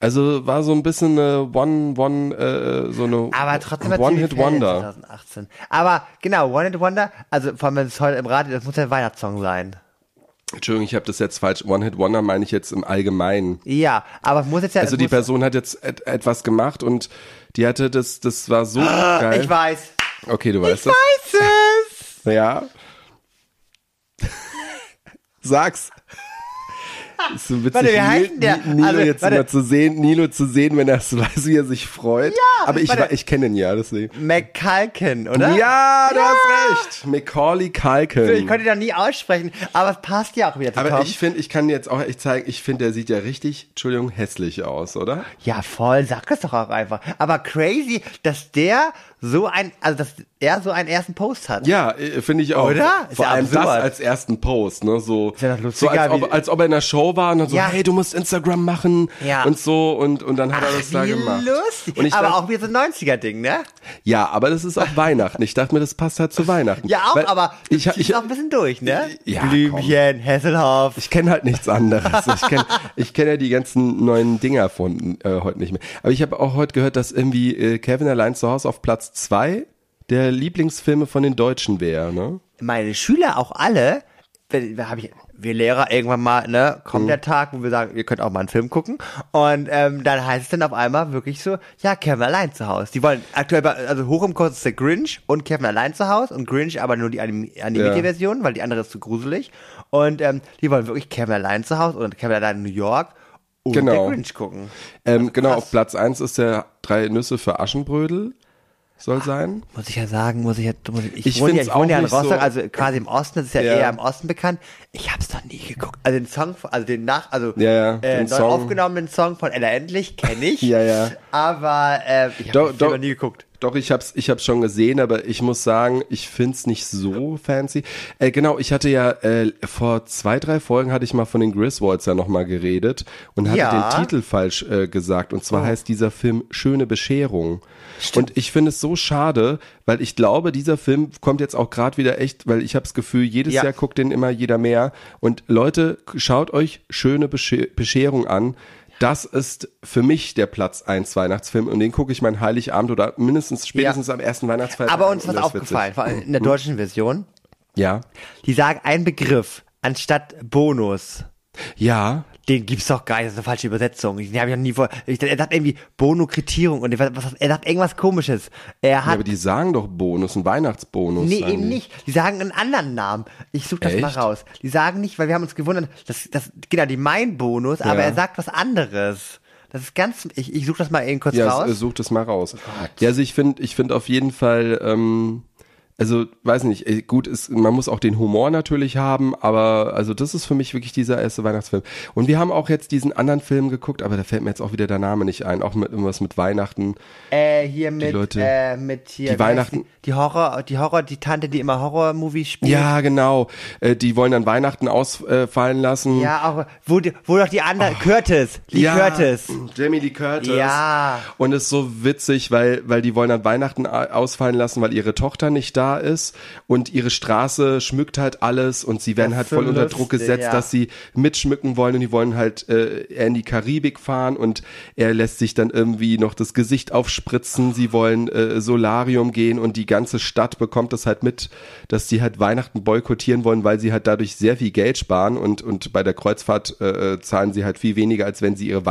Also war so ein bisschen eine One, One, äh, so eine Aber trotzdem hat Jimmy Fallon One-Hit-Wonder. 2018. Aber genau, One Hit Wonder, also vor allem wenn es heute im Radio, das muss ja ein Weihnachtssong sein. Entschuldigung, ich habe das jetzt falsch. One-Hit-Wonder meine ich jetzt im Allgemeinen. Ja, aber muss jetzt ja. Also die Person hat jetzt et etwas gemacht und die hatte das, das war so geil. Ich weiß. Okay, du weißt Ich weiß es. das. Ja. Sag's. Ist so witzig, Warte, wie heißt denn der? Ni- Nilo Also, jetzt warte. immer zu sehen, Nilo zu sehen, wenn er es weiß, wie er sich freut. Ja, aber ich, warte. ich kenne ihn ja, deswegen. McCalkin, oder? Ja, du hast recht. Macaulay Culkin. Ich konnte ihn noch nie aussprechen, aber es passt ja auch wieder zu aber ich finde, ich kann jetzt auch echt zeigen, ich finde, der sieht ja richtig, Entschuldigung, hässlich aus, oder? Ja, voll, sag es doch auch einfach. Aber crazy, dass der so ein, also dass er so einen ersten Post hat. Ja, äh, finde ich auch. Oder? Ist Vor ja allem das absurd. als ersten Post, ne? So, ja noch so lustiger, als, wie- ob, als ob er in der Show war und dann so, Ja. hey, du musst Instagram machen Ja. und so und, und dann hat er Ach, das da wie gemacht. lustig. Und ich aber dachte, auch wieder so ein 90er-Ding, ne? ja, aber das ist auch Weihnachten. Ich dachte mir, das passt halt zu Weihnachten. Ja, auch, Weil aber ich, ich, ich, auch ein bisschen durch, ne? Ja, Blümchen, Hesselhoff. ich kenne halt nichts anderes. Ich kenne ich kenn ja die ganzen neuen Dinger von äh, heute nicht mehr. Aber ich habe auch heute gehört, dass irgendwie äh, Kevin allein zu Hause auf Platz zwei der Lieblingsfilme von den Deutschen wäre, ne? Meine Schüler auch alle, wenn, wir, hab ich, wir Lehrer irgendwann mal, ne, kommt der Tag, wo wir sagen, ihr könnt auch mal einen Film gucken. Und ähm, dann heißt es dann auf einmal wirklich so, ja, Kevin allein zu Hause. Die wollen aktuell, bei- also hoch im Kurs ist der Grinch und Kevin allein zu Hause und Grinch aber nur die anim animierte Ja. Version, weil die andere ist zu gruselig. Und ähm, die wollen wirklich Kevin allein zu Hause oder Kevin allein in New York und Genau. der Grinch gucken. Ähm, genau, auf Platz eins ist der Drei Nüsse für Aschenbrödel. Soll sein. Muss ich ja sagen, muss ich ja, muss ich, ich, Ich wohne ja, ich wohne ja auch in nicht Rostock, so- also quasi im Osten, das ist ja, Ja. eher im Osten bekannt. Ich hab's noch nie geguckt. Also den Song, also den nach, also Ja, ja, äh, den neu Song. aufgenommenen Song von Ella Endlich kenne ich. Ja, ja. Aber äh, ich habe noch nie geguckt. Doch, ich hab's, ich hab's schon gesehen, aber ich muss sagen, ich find's nicht so fancy. Äh, genau, ich hatte ja äh, vor zwei, drei Folgen hatte ich mal von den Griswolds ja nochmal geredet und hatte Ja. den Titel falsch äh, gesagt. Und zwar heißt dieser Film Schöne Bescherung. Und ich finde es so schade, weil ich glaube, dieser Film kommt jetzt auch gerade wieder echt, weil ich habe das Gefühl, jedes Ja. Jahr guckt den immer jeder mehr. Und Leute, schaut euch Schöne Besche Bescherung an. Das ist für mich der Platz 1 Weihnachtsfilm und den gucke ich meinen Heiligabend oder mindestens spätestens am ersten Weihnachtsfeiertag. Aber uns was ist aufgefallen, vor allem in der Mhm. deutschen Version. Ja. Die sagen einen Begriff anstatt Bonus. Ja. Den gibt's doch gar nicht, das ist eine falsche Übersetzung. Den habe ich noch nie vor. Ich, er sagt irgendwie Bonokritierung und was, was, er sagt irgendwas komisches. Er ja. hat Aber die sagen doch Bonus, ein Weihnachtsbonus. Nee, eben die. nicht. Die sagen einen anderen Namen. Ich suche das mal Echt? raus. Die sagen nicht, weil wir haben uns gewundert, das, das, genau, die meinen Bonus, aber Ja. er sagt was anderes. Das ist ganz, ich, ich suche das mal eben kurz Ja, raus. s- such das mal raus. Ja, also ich finde, ich finde auf jeden Fall, ähm, also weiß nicht, äh, gut ist, man muss auch den Humor natürlich haben, aber also das ist für mich wirklich dieser erste Weihnachtsfilm. Und wir haben auch jetzt diesen anderen Film geguckt, aber da fällt mir jetzt auch wieder der Name nicht ein, auch mit irgendwas mit Weihnachten. äh, hier mit, Leute- äh, mit hier, die Weihnachten- die, die Horror, die Horror, die Tante, die immer Horror-Movies spielt. Ja, genau. Äh, die wollen dann Weihnachten ausfallen lassen. Ja, auch, wo, die, wo doch die andere, Curtis, Lee Curtis. Jamie Lee Curtis. Ja. Und ist so witzig, weil, weil die wollen dann Weihnachten ausfallen lassen, weil ihre Tochter nicht da ist und ihre Straße schmückt halt alles und sie werden Das halt voll unter Druck gesetzt, ja. dass sie mitschmücken wollen und die wollen halt äh, in die Karibik fahren und er lässt sich dann irgendwie noch das Gesicht aufspritzen, sie wollen äh, Solarium gehen und die ganze Stadt bekommt das halt mit, dass sie halt Weihnachten boykottieren wollen, weil sie halt dadurch sehr viel Geld sparen und, und bei der Kreuzfahrt äh, äh, zahlen sie halt viel weniger, als wenn sie ihre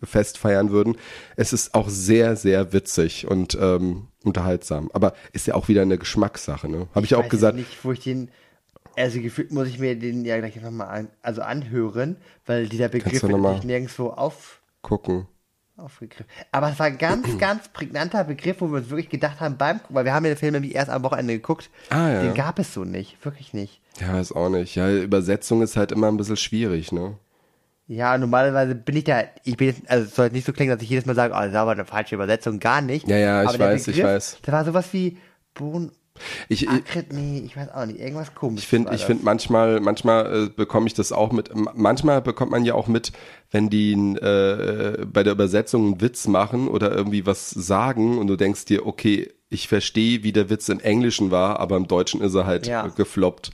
Weihnachtsfest feiern würden. Es ist auch sehr, sehr witzig und ähm, unterhaltsam. Aber ist ja auch wieder eine Geschmackssache, ne? Habe ich, auch weiß gesagt. nicht, wo ich den, also gefühlt muss ich mir den ja gleich einfach mal an, also anhören, weil dieser Begriff wird nirgendwo auf, Gucken. aufgegriffen. Aber es war ein ganz, ganz prägnanter Begriff, wo wir uns wirklich gedacht haben beim, weil wir haben ja den Film nämlich erst am Wochenende geguckt. Ah, ja. Den gab es so nicht, wirklich nicht. Ja, weiß auch nicht. Ja, Übersetzung ist halt immer ein bisschen schwierig, ne? Ja, normalerweise bin ich da, ich bin jetzt, also es soll jetzt nicht so klingen, dass ich jedes Mal sage, oh, das ist aber eine falsche Übersetzung, gar nicht. Ja, ja, ich aber weiß, ich weiß. Da war sowas wie Bon, Ich, Akrit, nee, ich weiß auch nicht, irgendwas komisches. Ich finde, war ich finde manchmal, manchmal äh, bekomme ich das auch mit. Manchmal bekommt man ja auch mit, wenn die äh, bei der Übersetzung einen Witz machen oder irgendwie was sagen und du denkst dir, okay, ich verstehe, wie der Witz im Englischen war, aber im Deutschen ist er halt Ja. gefloppt.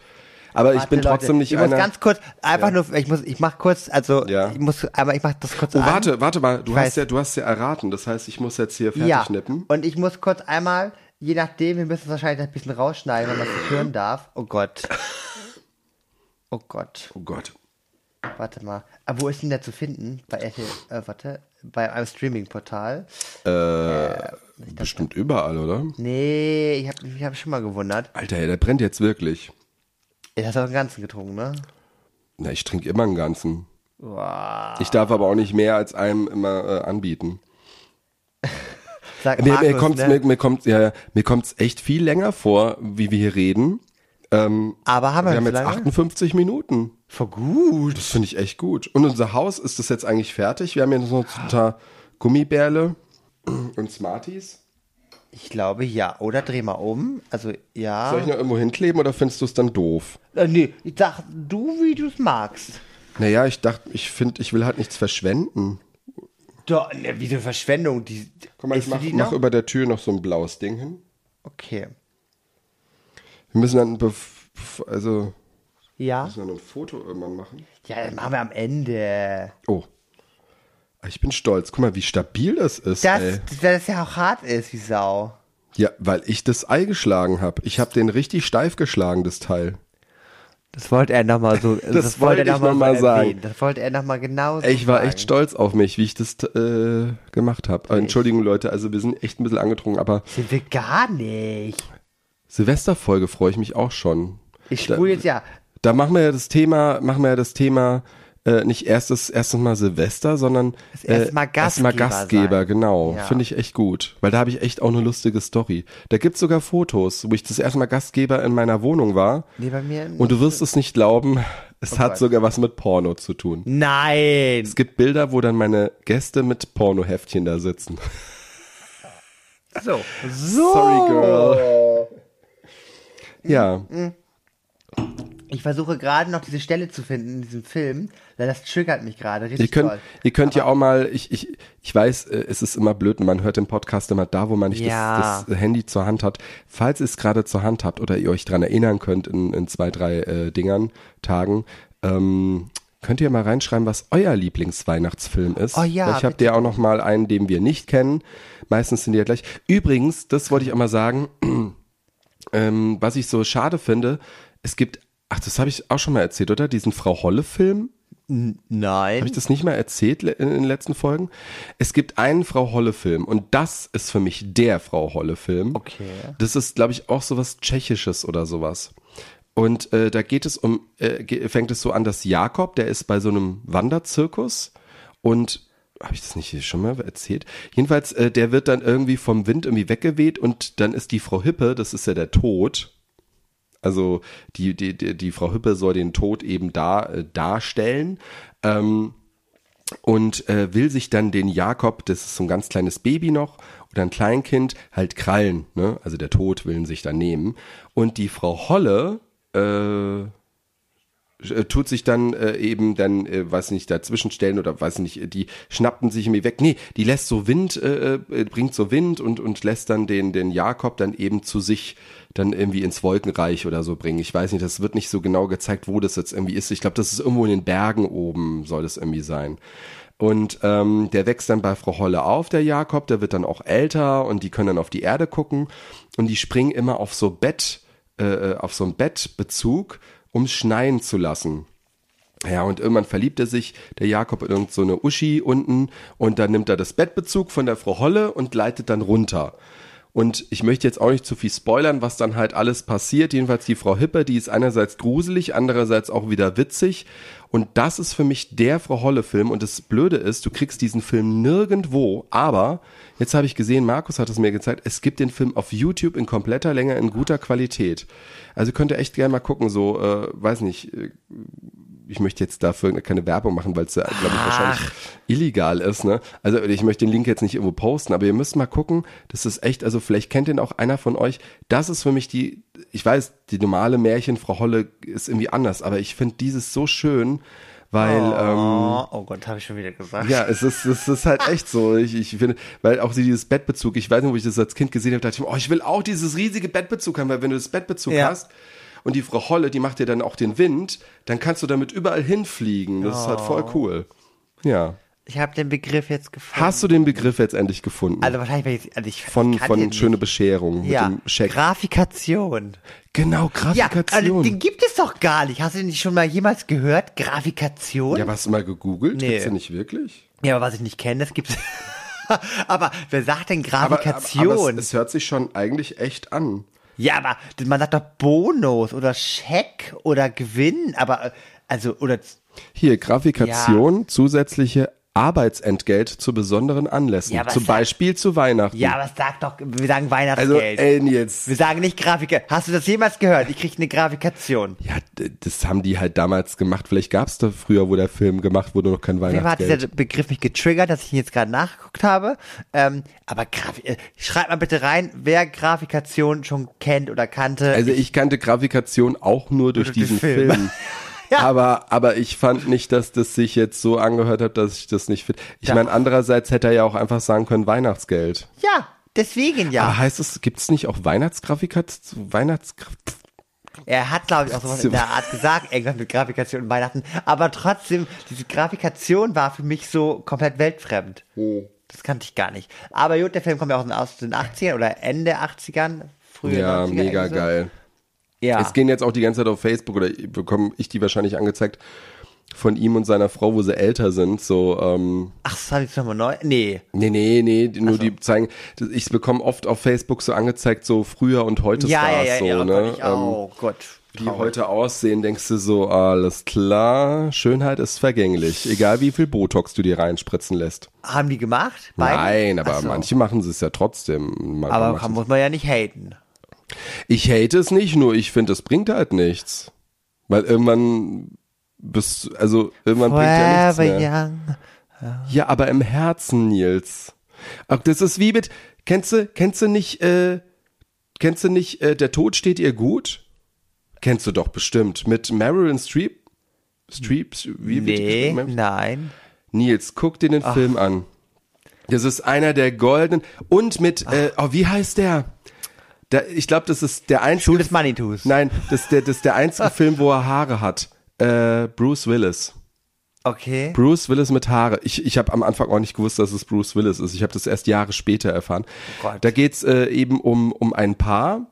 Aber ich bin trotzdem Leute, nicht ich einer. muss ganz kurz, einfach nur, ich muss, ich mach kurz, also, Ja. ich muss, aber ich mach das kurz oh, an. warte, warte mal, du Ich hast weiß. ja, du hast ja erraten. Das heißt, ich muss jetzt hier fertig Ja, schnippen. und ich muss kurz einmal, je nachdem, wir müssen es wahrscheinlich ein bisschen rausschneiden, wenn man es nicht hören darf. Oh Gott. Oh Gott. Oh Gott. Warte mal. Aber wo ist denn der zu finden? Bei RTL, äh, warte, bei einem Streaming-Portal. Bestimmt überall, oder? Nee, ich habe mich hab schon mal gewundert. Alter, der brennt jetzt wirklich. Du hast auch den ganzen getrunken, ne? Na, ich trinke immer einen ganzen. Wow. Ich darf aber auch nicht mehr als einem immer äh, anbieten. Sag Mir, mir Markus, kommt's, ne? mir, mir kommt, ja, ja, mir kommt's echt viel länger vor, wie wir hier reden. Ähm, Aber haben wir, wir haben jetzt lange? 58 Minuten. Voll gut. Das finde ich echt gut. Und unser Haus ist das jetzt eigentlich fertig. Wir haben jetzt noch ein paar Gummibärle und Smarties. Ich glaube ja. Oder dreh mal um. Also ja. Soll ich noch irgendwo hinkleben oder findest du es dann doof? Äh, nee, ich sag du, wie du es magst. Naja, ich dachte, ich finde, ich will halt nichts verschwenden. Doch, ne, wie eine Verschwendung. Die, Guck mal, ich mach, mach noch? über der Tür noch so ein blaues Ding hin. Okay. Wir müssen dann, also, Ja. müssen wir noch ein Foto irgendwann machen. Ja, das machen wir am Ende. Oh. Ich bin stolz. Guck mal, wie stabil das ist, Das, ey. weil das ja auch hart ist, wie Sau. Ja, weil ich das Ei geschlagen habe. Ich habe den richtig steif geschlagen, das Teil. Das wollte er nochmal so, das, wollte er ich noch mal so sagen. erwähnen. Das wollte er nochmal genau so Ich war sagen. echt stolz auf mich, wie ich das äh, gemacht habe. Entschuldigung, Leute, also wir sind echt ein bisschen angetrunken, aber Sind wir gar nicht. Silvesterfolge freue ich mich auch schon. Ich spule jetzt ja. Da machen wir ja das Thema, machen wir ja das Thema äh, nicht erstes erstes Mal Silvester, sondern Das erste Mal erstmal Gastgeber Gastgeber, sein. genau. Ja. Finde ich echt gut, weil da habe ich echt auch eine lustige Story. Da gibt's sogar Fotos, wo ich das erste Mal Gastgeber in meiner Wohnung war. Nee, bei mir. Und du wirst es nicht glauben, es hat Gott. sogar was mit Porno zu tun. Nein! Es gibt Bilder, wo dann meine Gäste mit Pornoheftchen da sitzen. So. So. Sorry, Girl. Ja, Ich versuche gerade noch diese Stelle zu finden in diesem Film, das triggert mich gerade richtig ihr könnt, doll. ihr könnt ja auch mal, ich, ich, ich weiß, äh, es ist immer blöd, und man hört den Podcast immer da, wo man nicht Ja. das, das Handy zur Hand hat. Falls ihr es gerade zur Hand habt oder ihr euch dran erinnern könnt in, in zwei, drei äh, Dingern, Tagen, ähm, könnt ihr mal reinschreiben, was euer Lieblingsweihnachtsfilm ist. Oh ja, Vielleicht habt ihr auch noch mal einen, den wir nicht kennen. Meistens sind die ja gleich. Übrigens, das wollte ich auch mal sagen, ähm, was ich so schade finde, es gibt, ach, das habe ich auch schon mal erzählt, oder? Diesen Frau Holle-Film. Nein. Habe ich das nicht mal erzählt in den letzten Folgen? Es gibt einen Frau Holle-Film und das ist für mich der Frau Holle-Film. Okay. Das ist, glaube ich, auch sowas Tschechisches oder sowas. Und äh, da geht es um, äh, fängt es so an, dass Jakob, der ist bei so einem Wanderzirkus und habe ich das nicht schon mal erzählt? Jedenfalls, äh, der wird dann irgendwie vom Wind irgendwie weggeweht und dann ist die Frau Hippe, das ist ja der Tod, also die, die, die, die Frau Hüppe soll den Tod eben da äh, darstellen. Ähm, und äh, will sich dann den Jakob, das ist so ein ganz kleines Baby noch, oder ein Kleinkind, halt krallen. Ne? Also der Tod will ihn sich dann nehmen. Und die Frau Holle äh, äh, tut sich dann äh, eben dann, äh, weiß nicht, dazwischen stellen oder weiß nicht, die schnappten sich irgendwie weg. Nee, die lässt so Wind, äh, äh, bringt so Wind und, und lässt dann den, den Jakob dann eben zu sich dann irgendwie ins Wolkenreich oder so bringen. Ich weiß nicht, das wird nicht so genau gezeigt, wo das jetzt irgendwie ist. Ich glaube, das ist irgendwo in den Bergen oben, soll das irgendwie sein. Und ähm, der wächst dann bei Frau Holle auf, der Jakob, der wird dann auch älter und die können dann auf die Erde gucken und die springen immer auf so Bett, äh, auf so einen Bettbezug, um schneien zu lassen. Ja, und irgendwann verliebt er sich, der Jakob, in irgend so Uschi unten und dann nimmt er das Bettbezug von der Frau Holle und leitet dann runter. Und ich möchte jetzt auch nicht zu viel spoilern, was dann halt alles passiert. Jedenfalls die Frau Hippe, die ist einerseits gruselig, andererseits auch wieder witzig. Und das ist für mich der Frau Holle-Film. Und das Blöde ist, du kriegst diesen Film nirgendwo. Aber jetzt habe ich gesehen, Markus hat es mir gezeigt, es gibt den Film auf YouTube in kompletter Länge, in guter Qualität. Also könnt ihr echt gerne mal gucken, so, äh, weiß nicht, äh, ich möchte jetzt dafür keine Werbung machen, weil es ja, glaube ich, wahrscheinlich illegal ist, ne? Also ich möchte den Link jetzt nicht irgendwo posten, aber ihr müsst mal gucken, das ist echt, also vielleicht kennt den auch einer von euch. Das ist für mich die, ich weiß, die normale Märchen, Frau Holle ist irgendwie anders, aber ich finde dieses so schön, weil, ähm, Oh, oh Gott, habe ich schon wieder gesagt. ja, es ist, es ist halt echt so. Ich, ich finde, weil auch sie dieses Bettbezug, ich weiß nicht, wo ich das als Kind gesehen habe, dachte ich mir, oh, ich will auch dieses riesige Bettbezug haben, weil wenn du das Bettbezug Ja. hast und die Frau Holle, die macht dir dann auch den Wind, dann kannst du damit überall hinfliegen. Das ist halt voll cool. Ja. Ich habe den Begriff jetzt gefunden. Hast du den Begriff jetzt endlich gefunden? Also wahrscheinlich, weil ich, also ich von ich von schöne nicht. Bescherung ja. mit dem Scheck. Grafikation. genau, Ja, also Grafikation. den gibt es doch gar nicht. Hast du den nicht schon mal jemals gehört? Grafikation? ja, hast du mal gegoogelt? Nee. Gibt's den nicht wirklich? Ja, aber was ich nicht kenne, das gibt's. aber wer sagt denn Aber, aber, Grafikation? aber es, es hört sich schon eigentlich echt an. Ja, aber man sagt doch Bonus oder Scheck oder Gewinn, aber äh, also oder Hier, Grafikation, zusätzliche Arbeitsentgelt zu besonderen Anlässen. Ja, Zum Beispiel zu Weihnachten. ja, aber sag doch, wir sagen also, Weihnachtsgeld. ey, jetzt. wir sagen nicht Grafik. Hast du das jemals gehört? Ich krieg eine Grafikation. Ja, das haben die halt damals gemacht. Vielleicht gab's da früher, wo der Film gemacht wurde, noch kein Mir hat dieser Weihnachtsgeld. Begriff mich getriggert, dass ich ihn jetzt gerade nachgeguckt habe. Ähm, aber Grafik, äh, schreibt mal bitte rein, wer Grafikation schon kennt oder kannte. Also ich kannte Grafikation auch nur durch Durch diesen Film. Film. Ja. Aber, aber ich fand nicht, dass das sich jetzt so angehört hat, dass ich das nicht finde. Ich Ja. meine, andererseits hätte er ja auch einfach sagen können, Weihnachtsgeld. ja, deswegen ja. Aber heißt es, gibt's nicht auch Weihnachtsgrafikation? Weihnachtsgraf Er hat, glaube ich, auch sowas in der Art gesagt, irgendwas mit Grafikation und Weihnachten. Aber trotzdem, diese Grafikation war für mich so komplett weltfremd. Das kannte ich gar nicht. Aber gut, der Film kommt ja auch aus den 80ern oder Ende 80ern, frühe Ja, 90er. mega so. geil. Ja. Es gehen jetzt auch die ganze Zeit auf Facebook oder bekomme ich die wahrscheinlich angezeigt von ihm und seiner Frau, wo sie älter sind, so, ähm, Ach, das habe ich nochmal neu. Nee. nee, nee, nee, nur die zeigen, ich bekomme oft auf Facebook so angezeigt, so früher und heute Ja, ja, Stars, ja, so, ja. Oh ne? Gott, Ähm, oh Gott. die heute aussehen, denkst du so, alles klar, Schönheit ist vergänglich, egal wie viel Botox du dir reinspritzen lässt. Haben die gemacht? Beide? Nein, aber so. manche machen es ja trotzdem. Man- Aber man kann, muss man ja nicht haten. Ich hate es nicht, nur ich finde, es bringt halt nichts. Weil irgendwann bist du- also irgendwann bringt ja nichts Forever mehr. young. Ja, aber im Herzen, Nils. Ach, das ist wie mit, kennst du, kennst du nicht, äh, kennst du nicht, äh, der Tod steht ihr gut? Kennst du doch bestimmt. Mit Marilyn Streep? Streep? Wie Nee, nein. Nils, guck dir den Film an. Das ist einer der goldenen. Und mit, äh, oh, wie heißt der? Der ich glaube, das ist der einzige. Schuh des Manitus. Nein, das ist der, das ist der einzige Film, wo er Haare hat. Äh, Bruce Willis. Okay. Bruce Willis mit Haare. Ich, ich habe am Anfang auch nicht gewusst, dass es Bruce Willis ist. Ich habe das erst Jahre später erfahren. Oh Gott. da geht's äh, eben um, um ein Paar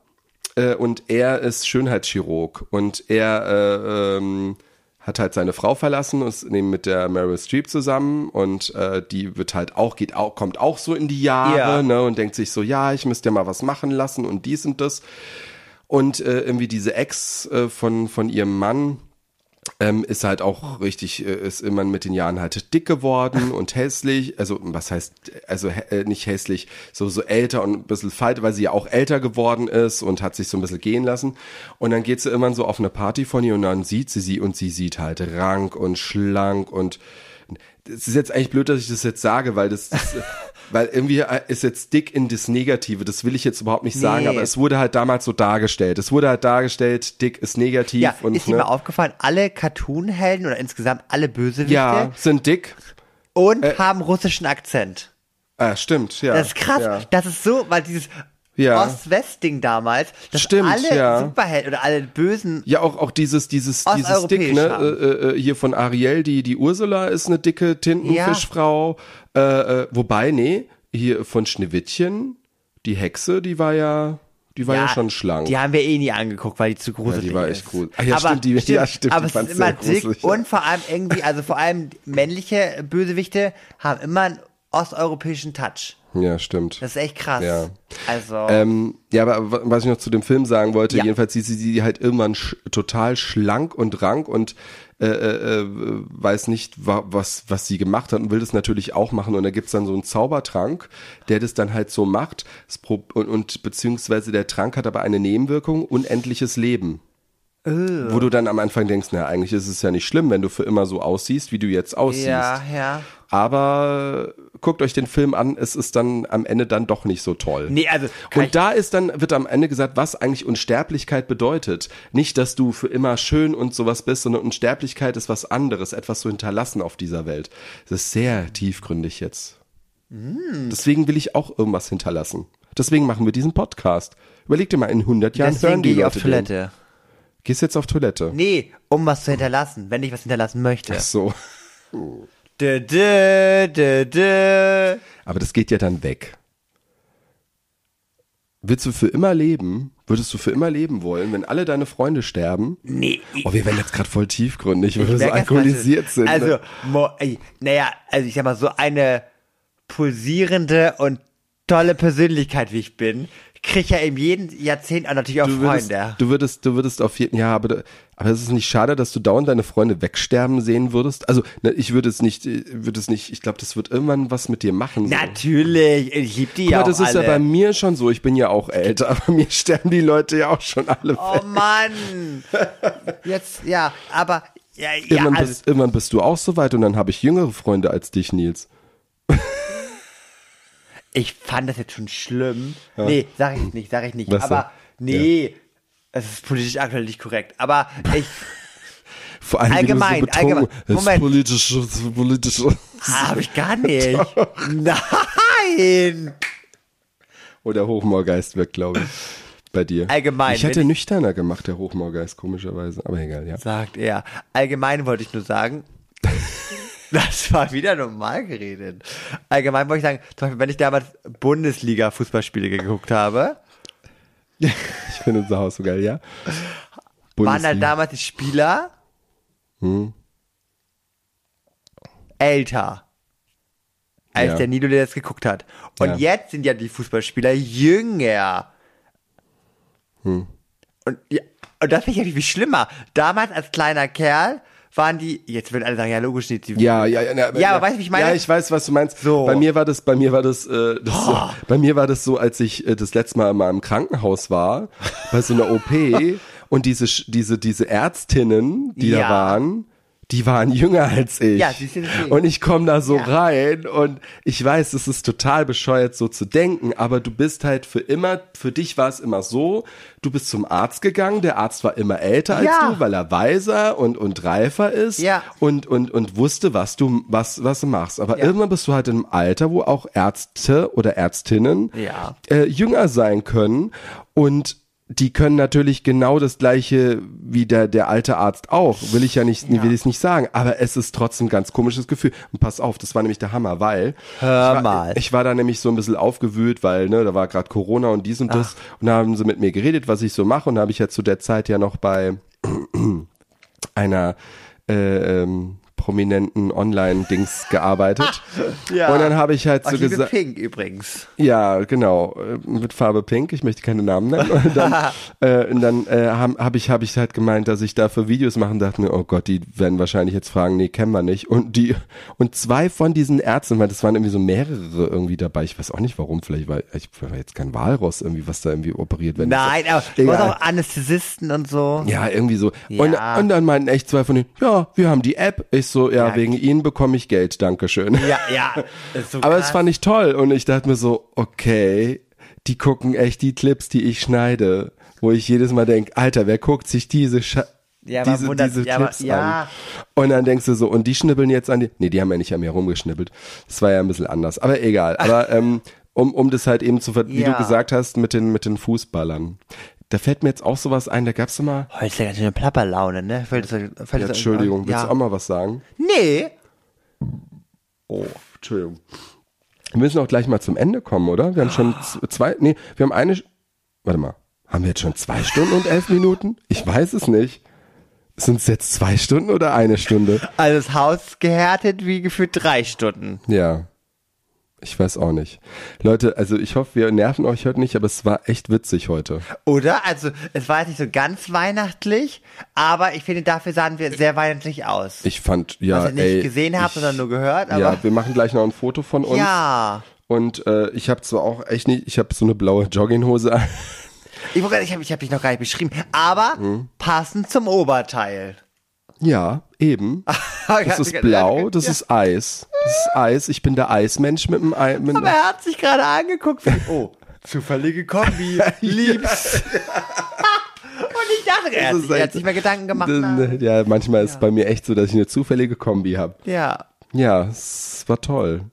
äh, und er ist Schönheitschirurg und er äh, ähm, hat halt seine Frau verlassen und ist eben mit der Meryl Streep zusammen und äh, die wird halt auch, geht auch, kommt auch so in die Jahre Ja. ne, und denkt sich so, ja, ich müsste ja mal was machen lassen und dies und das. Und äh, irgendwie diese Ex äh, von, von ihrem Mann, ähm, ist halt auch richtig, äh, ist immer mit den Jahren halt dick geworden und hässlich. Also, was heißt, also äh, nicht hässlich, so, so älter und ein bisschen feit, weil sie ja auch älter geworden ist und hat sich so ein bisschen gehen lassen. Und dann geht sie immer so auf eine Party von ihr und dann sieht sie sie und sie sieht halt rank und schlank und es ist jetzt eigentlich blöd, dass ich das jetzt sage, weil das, das weil irgendwie ist jetzt dick in das Negative. Das will ich jetzt überhaupt nicht sagen, Nee. aber es wurde halt damals so dargestellt. Es wurde halt dargestellt, dick ist negativ Ja, und ist dir ne? mal aufgefallen, alle Cartoon-Helden oder insgesamt alle Bösewichte Ja, sind dick. und haben russischen Akzent. Ah, stimmt, ja. Das ist krass. Ja. Das ist so, weil dieses Ja. Ost-West-Ding damals, dass Stimmt, alle ja. Superhelden oder alle Bösen Ja, auch, auch dieses, dieses, dieses Dick, ne? Äh, äh, hier von Ariel, die, die Ursula ist eine dicke Tintenfischfrau. Äh, äh, wobei, nee, hier von Schneewittchen, die Hexe, die war ja, die war ja, schon schlank. Die haben wir eh nie angeguckt, weil die zu gruselig die war ist. echt cool. Ah, ja, stimmt, die- ja, stimmt, aber die fand's ist immer dick gruselig, ja. und vor allem irgendwie, also vor allem männliche Bösewichte haben immer einen osteuropäischen Touch. Ja, stimmt. Das ist echt krass. Ja. Also, Ähm, ja, aber wa- was ich noch zu dem Film sagen wollte, Ja. jedenfalls sieht sie sie halt irgendwann sch total schlank und rank und äh, äh, äh, weiß nicht, wa was, was sie gemacht hat und will das natürlich auch machen. Und da gibt's dann so einen Zaubertrank, der das dann halt so macht. Und, und beziehungsweise der Trank hat aber eine Nebenwirkung, unendliches Leben. Wo du dann am Anfang denkst, na, eigentlich ist es ja nicht schlimm, wenn du für immer so aussiehst, wie du jetzt aussiehst. ja, ja. Aber guckt euch den Film an, es ist dann am Ende dann doch nicht so toll. Nee, also, ich- Und da ist dann, wird am Ende gesagt, was eigentlich Unsterblichkeit bedeutet. Nicht, dass du für immer schön und sowas bist, sondern Unsterblichkeit ist was anderes, etwas zu hinterlassen auf dieser Welt. Das ist sehr tiefgründig jetzt. Deswegen will ich auch irgendwas hinterlassen. Deswegen machen wir diesen Podcast. Überleg dir mal, in 100 Jahren Deswegen hören die gehe ich Leute auf Toilette. Den. Gehst jetzt auf Toilette? Nee, um was zu hinterlassen, wenn ich was hinterlassen möchte. Ach so. Dö, dö, dö. Aber das geht ja dann weg. Willst du für immer leben? Würdest du für immer leben wollen, wenn alle deine Freunde sterben? Nee, Oh, wir werden jetzt gerade voll tiefgründig, weil wir so mal, alkoholisiert sind. Also, ne? mo, ey, naja, also ich sag mal, so eine pulsierende und tolle Persönlichkeit, wie ich bin, krieg ich ja in jedem Jahrzehnt auch natürlich auch du würdest, Freunde. du würdest, du würdest auf jeden, ja, aber, aber es ist nicht schade, dass du dauernd deine Freunde wegsterben sehen würdest. Also, ne, ich würde es nicht, äh, würde es nicht, ich glaube, das wird irgendwann was mit dir machen. So. Natürlich, ich lieb die Guck ja mal, auch das ist alle. ja bei mir schon so. Ich bin ja auch älter, aber mir sterben die Leute ja auch schon alle Oh weg. Mann. Jetzt, ja, aber, ja, ja, Irgendwann, also, bist, irgendwann bist du auch so weit und dann habe ich jüngere Freunde als dich, Nils. Ich fand das jetzt schon schlimm. Nee, sag ich nicht, sag ich nicht. Was aber, nee, es ist politisch aktuell nicht korrekt. Aber ich, Vor allem, Allgemein, du so allgemein. das Moment. politisch, politisch. habe ich gar nicht. Nein. Oh, der Hochmoorgeist wirkt, glaube ich, bei dir. Allgemein, Ich hätte nüchterner gemacht, der Hochmoorgeist, komischerweise. Aber egal, ja. sagt er. Allgemein wollte ich nur sagen, das war wieder normal geredet. Allgemein wollte ich sagen, zum Beispiel, wenn ich damals Bundesliga-Fußballspiele geguckt habe, Ich finde unser Haus so geil, ja. Waren da Bundesliga. damals die Spieler Hm. älter als Ja. der Nilo, der das geguckt hat. Und Ja. jetzt sind ja die Fußballspieler jünger. Hm. Und, ja, und das finde ich ja viel schlimmer. Damals als kleiner Kerl waren die, jetzt würden alle sagen, ja logisch nicht. Die, Ja, ja, ja, na, Ja, aber weißt du, wie ich meine? Ja, ich weiß, was du meinst. So. Bei mir war das, bei mir war das, äh, das so, bei mir war das so, als ich äh, das letzte Mal mal im Krankenhaus war, bei so einer OP und diese, diese, diese Ärztinnen, die Ja. da waren, die waren jünger als ich. Ja, siehst du, deswegen. und ich komme da so Ja. rein und ich weiß, es ist total bescheuert so zu denken, aber du bist halt für immer, für dich war es immer so, du bist zum Arzt gegangen, der Arzt war immer älter als Ja. du, weil er weiser und, und reifer ist Ja. und, und, und wusste, was du, was, was du machst. Aber Ja. irgendwann bist du halt im Alter, wo auch Ärzte oder Ärztinnen Ja. äh, jünger sein können und die können natürlich genau das gleiche wie der, der alte Arzt auch. Will ich ja nicht, Ja. will ich nicht sagen. Aber es ist trotzdem ein ganz komisches Gefühl. Und pass auf, das war nämlich der Hammer, weil Hör ich war, mal. ich war da nämlich so ein bisschen aufgewühlt, weil ne, da war gerade Corona und dies und das. Und da haben sie mit mir geredet, was ich so mache. Und da habe ich ja zu der Zeit ja noch bei einer äh, ähm, prominenten Online-Dings gearbeitet. Ja. Und dann habe ich halt so gesagt, Pink übrigens. ja, genau, äh, mit Farbe Pink. Ich möchte keine Namen nennen. Und dann, äh, und dann äh, habe hab ich, hab ich halt gemeint, dass ich dafür Videos machen dachte mir, oh Gott, die werden wahrscheinlich jetzt fragen, nee, kennen wir nicht. Und die und zwei von diesen Ärzten, weil das waren irgendwie so mehrere irgendwie dabei. Ich weiß auch nicht warum. Vielleicht war ich war jetzt kein Walross irgendwie, was da irgendwie operiert wird. Nein, aber Egal. auch Anästhesisten und so. Ja, irgendwie so. Und, Ja. und dann meinten echt zwei von denen, ja, wir haben die App. Ich so, ja, Ja. wegen Ihnen bekomme ich Geld, Dankeschön. Ja, ja. Ist so Aber es fand ich toll und ich dachte mir so, okay, die gucken echt die Clips, die ich schneide, wo ich jedes Mal denke, Alter, wer guckt sich diese Scha Ja, diese, wundert- diese ja, Clips ja. an? Und dann denkst du so, und die schnibbeln jetzt an die, nee, die haben ja nicht an mir rumgeschnibbelt. Das war ja ein bisschen anders, aber egal. Aber ähm, um, um das halt eben zu, ver- wie Ja. du gesagt hast, mit den, mit den Fußballern. Da fällt mir jetzt auch sowas ein, da gab's doch mal, Heute ist ja ganz schön eine Plapperlaune, ne? Fällt das, fällt das ja, Entschuldigung, willst ja. du auch mal was sagen? Nee. Oh, Entschuldigung. Wir müssen auch gleich mal zum Ende kommen, oder? Wir haben schon z- zwei, nee, wir haben eine, warte mal, haben wir jetzt schon zwei Stunden und elf Minuten? Ich weiß es nicht. Sind es jetzt zwei Stunden oder eine Stunde? Also das Haus gehärtet wie gefühlt drei Stunden. Ja. Ich weiß auch nicht. Leute, also ich hoffe, wir nerven euch heute nicht, aber es war echt witzig heute. Oder? Also, es war jetzt nicht so ganz weihnachtlich, aber ich finde, dafür sahen wir sehr weihnachtlich aus. Ich fand, ja, Was ihr nicht ey, gesehen habt, ich, sondern nur gehört, aber. Ja, wir machen gleich noch ein Foto von uns. ja. Und äh, ich habe zwar auch echt nicht, ich habe so eine blaue Jogginghose an. Ich, ich habe ich hab dich noch gar nicht beschrieben, aber Hm? passend zum Oberteil. Ja, eben. Das ist blau, das ist Eis. Das ist Eis. Ich bin der Eismensch mit dem Ei. Mit Aber er hat sich gerade angeguckt. Wie, oh, zufällige Kombi. Liebs. Und ich dachte, er hat, er hat sich mal Gedanken gemacht. na. ja, manchmal ist es bei mir echt so, dass ich eine zufällige Kombi habe. Ja. Ja, es war toll.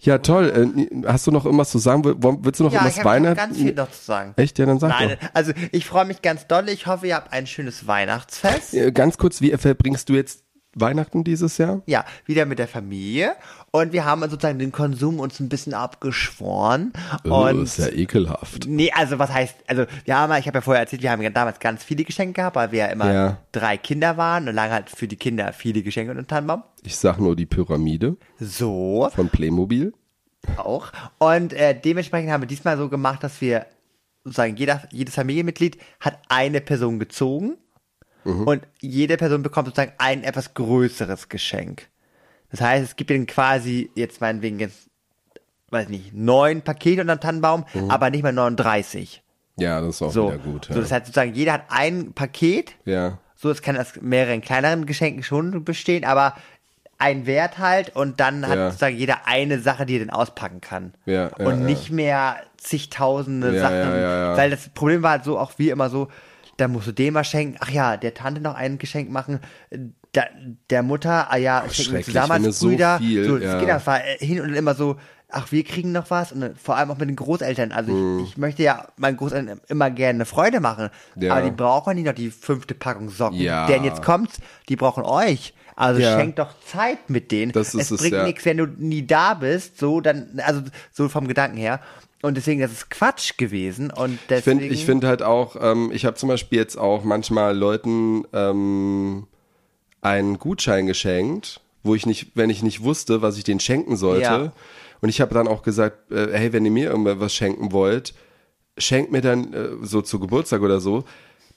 Ja, toll. Äh, Hast du noch irgendwas zu sagen? Will- Willst du noch Ja, irgendwas ich habe Weihnachten? ganz viel noch zu sagen. Echt? Ja, dann sag Nein, also ich freue mich ganz doll. Ich hoffe, ihr habt ein schönes Weihnachtsfest. doch. Äh, Ganz kurz, wie verbringst du jetzt Weihnachten dieses Jahr? Ja, wieder mit der Familie. Und wir haben sozusagen den Konsum uns ein bisschen abgeschworen. Oh, Und ist ja ekelhaft. Nee, also was heißt, also wir haben, ich habe ja vorher erzählt, wir haben damals ganz viele Geschenke gehabt, weil wir ja immer Ja. drei Kinder waren und lange halt für die Kinder viele Geschenke den Tannenbaum. Ich sag nur die Pyramide So, von Playmobil. auch. Und äh, dementsprechend haben wir diesmal so gemacht, dass wir sozusagen jeder, jedes Familienmitglied hat eine Person gezogen und jede Person bekommt sozusagen ein etwas größeres Geschenk. Das heißt, es gibt ihnen quasi jetzt meinetwegen jetzt, weiß nicht, neun Pakete unter dem Tannenbaum, aber nicht mal 39. Ja, das ist auch So, wieder gut. Ja. so das heißt sozusagen, jeder hat ein Paket. ja. So, es kann aus mehreren kleineren Geschenken schon bestehen, aber ein Wert halt und dann hat Ja. sozusagen jeder eine Sache, die er dann auspacken kann. Ja, ja, und nicht mehr zigtausende Sachen. ja. Weil das Problem war halt so auch wie immer so, da musst du dem was schenken, ach ja, der Tante noch ein Geschenk machen, da, der Mutter, ah ja, schenken wir schrecklich, zusammen wenn als es so Brüder. viel, so, ja. das war äh, hin und immer so, ach, wir kriegen noch was und dann vor allem auch mit den Großeltern. Also Mhm. ich, ich möchte ja meinen Großeltern immer gerne eine Freude machen, Ja. aber die brauchen nicht noch die fünfte Packung Socken. Ja. Denn jetzt kommt's, die brauchen euch. Also Ja. schenkt doch Zeit mit denen. Das ist es es, bringt ja. nichts, wenn du nie da bist, so dann, also so vom Gedanken her. Und deswegen, das ist Quatsch gewesen. Und Ich deswegen. finde ich find halt auch, ähm, ich habe zum Beispiel jetzt auch manchmal Leuten ähm, einen Gutschein geschenkt, wo ich nicht, wenn ich nicht wusste, was ich denen schenken sollte. Ja. Und ich habe dann auch gesagt, äh, hey, wenn ihr mir irgendwas schenken wollt, schenkt mir dann äh, so zu Geburtstag oder so,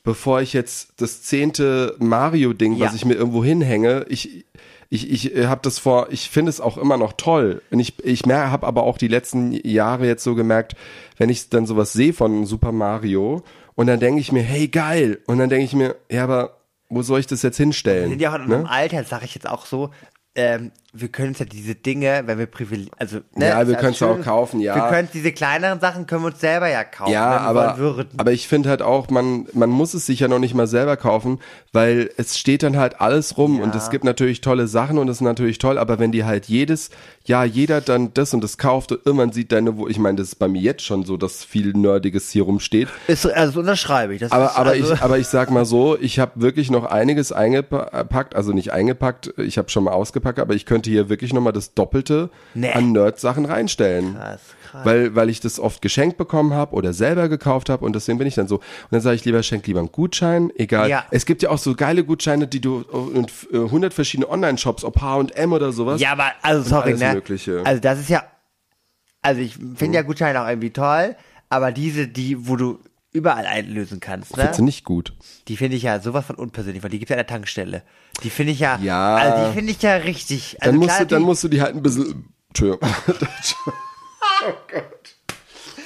bevor ich jetzt das zehnte Mario-Ding, Ja. was ich mir irgendwo hinhänge, ich ich, ich habe das vor, ich finde es auch immer noch toll. Und ich, ich habe aber auch die letzten Jahre jetzt so gemerkt, wenn ich dann sowas sehe von Super Mario und dann denke ich mir, hey geil. Und dann denke ich mir, ja, aber wo soll ich das jetzt hinstellen? sind ja auch in ne? einem Alter, sage ich jetzt auch so, ähm, wir können uns ja diese Dinge, wenn wir privilegiert, also ne, Ja, wir ja können's schön, auch kaufen, ja. Wir können diese kleineren Sachen können wir uns selber ja kaufen, Ja, aber, aber ich finde halt auch, man, man muss es sich ja noch nicht mal selber kaufen, weil es steht dann halt alles rum und es gibt natürlich tolle Sachen und es ist natürlich toll, aber wenn die halt jedes Jahr jeder dann das und das kauft und irgendwann sieht deine, wo ich meine, das ist bei mir jetzt schon so, dass viel Nerdiges hier rumsteht. ist, also das unterschreibe ich. Das Aber, ist, aber, also, ich, aber ich sag mal so, ich habe wirklich noch einiges eingepackt, also nicht eingepackt, ich habe schon mal ausgepackt, aber ich könnte hier wirklich noch mal das Doppelte Nee. an Nerd-Sachen reinstellen. Krass, krass. Weil, weil ich das oft geschenkt bekommen habe oder selber gekauft habe und deswegen bin ich dann so. Und dann sage ich lieber, schenk lieber einen Gutschein, egal. Ja. Es gibt ja auch so geile Gutscheine, die du in äh, 100 verschiedene Online-Shops, ob H&M oder sowas. ja, aber also und sorry, ne? Mögliche. Also das ist ja, also ich finde ja Gutscheine auch irgendwie toll, aber diese, die, wo du überall einlösen kannst, ne? Findest du nicht gut? Die finde ich ja sowas von unpersönlich, weil die gibt ja an der Tankstelle. Die finde ich ja, Ja. also die finde ich ja richtig. Also Dann musst klar, du, dann die- musst du die halt ein bisschen, Entschuldigung. oh Gott.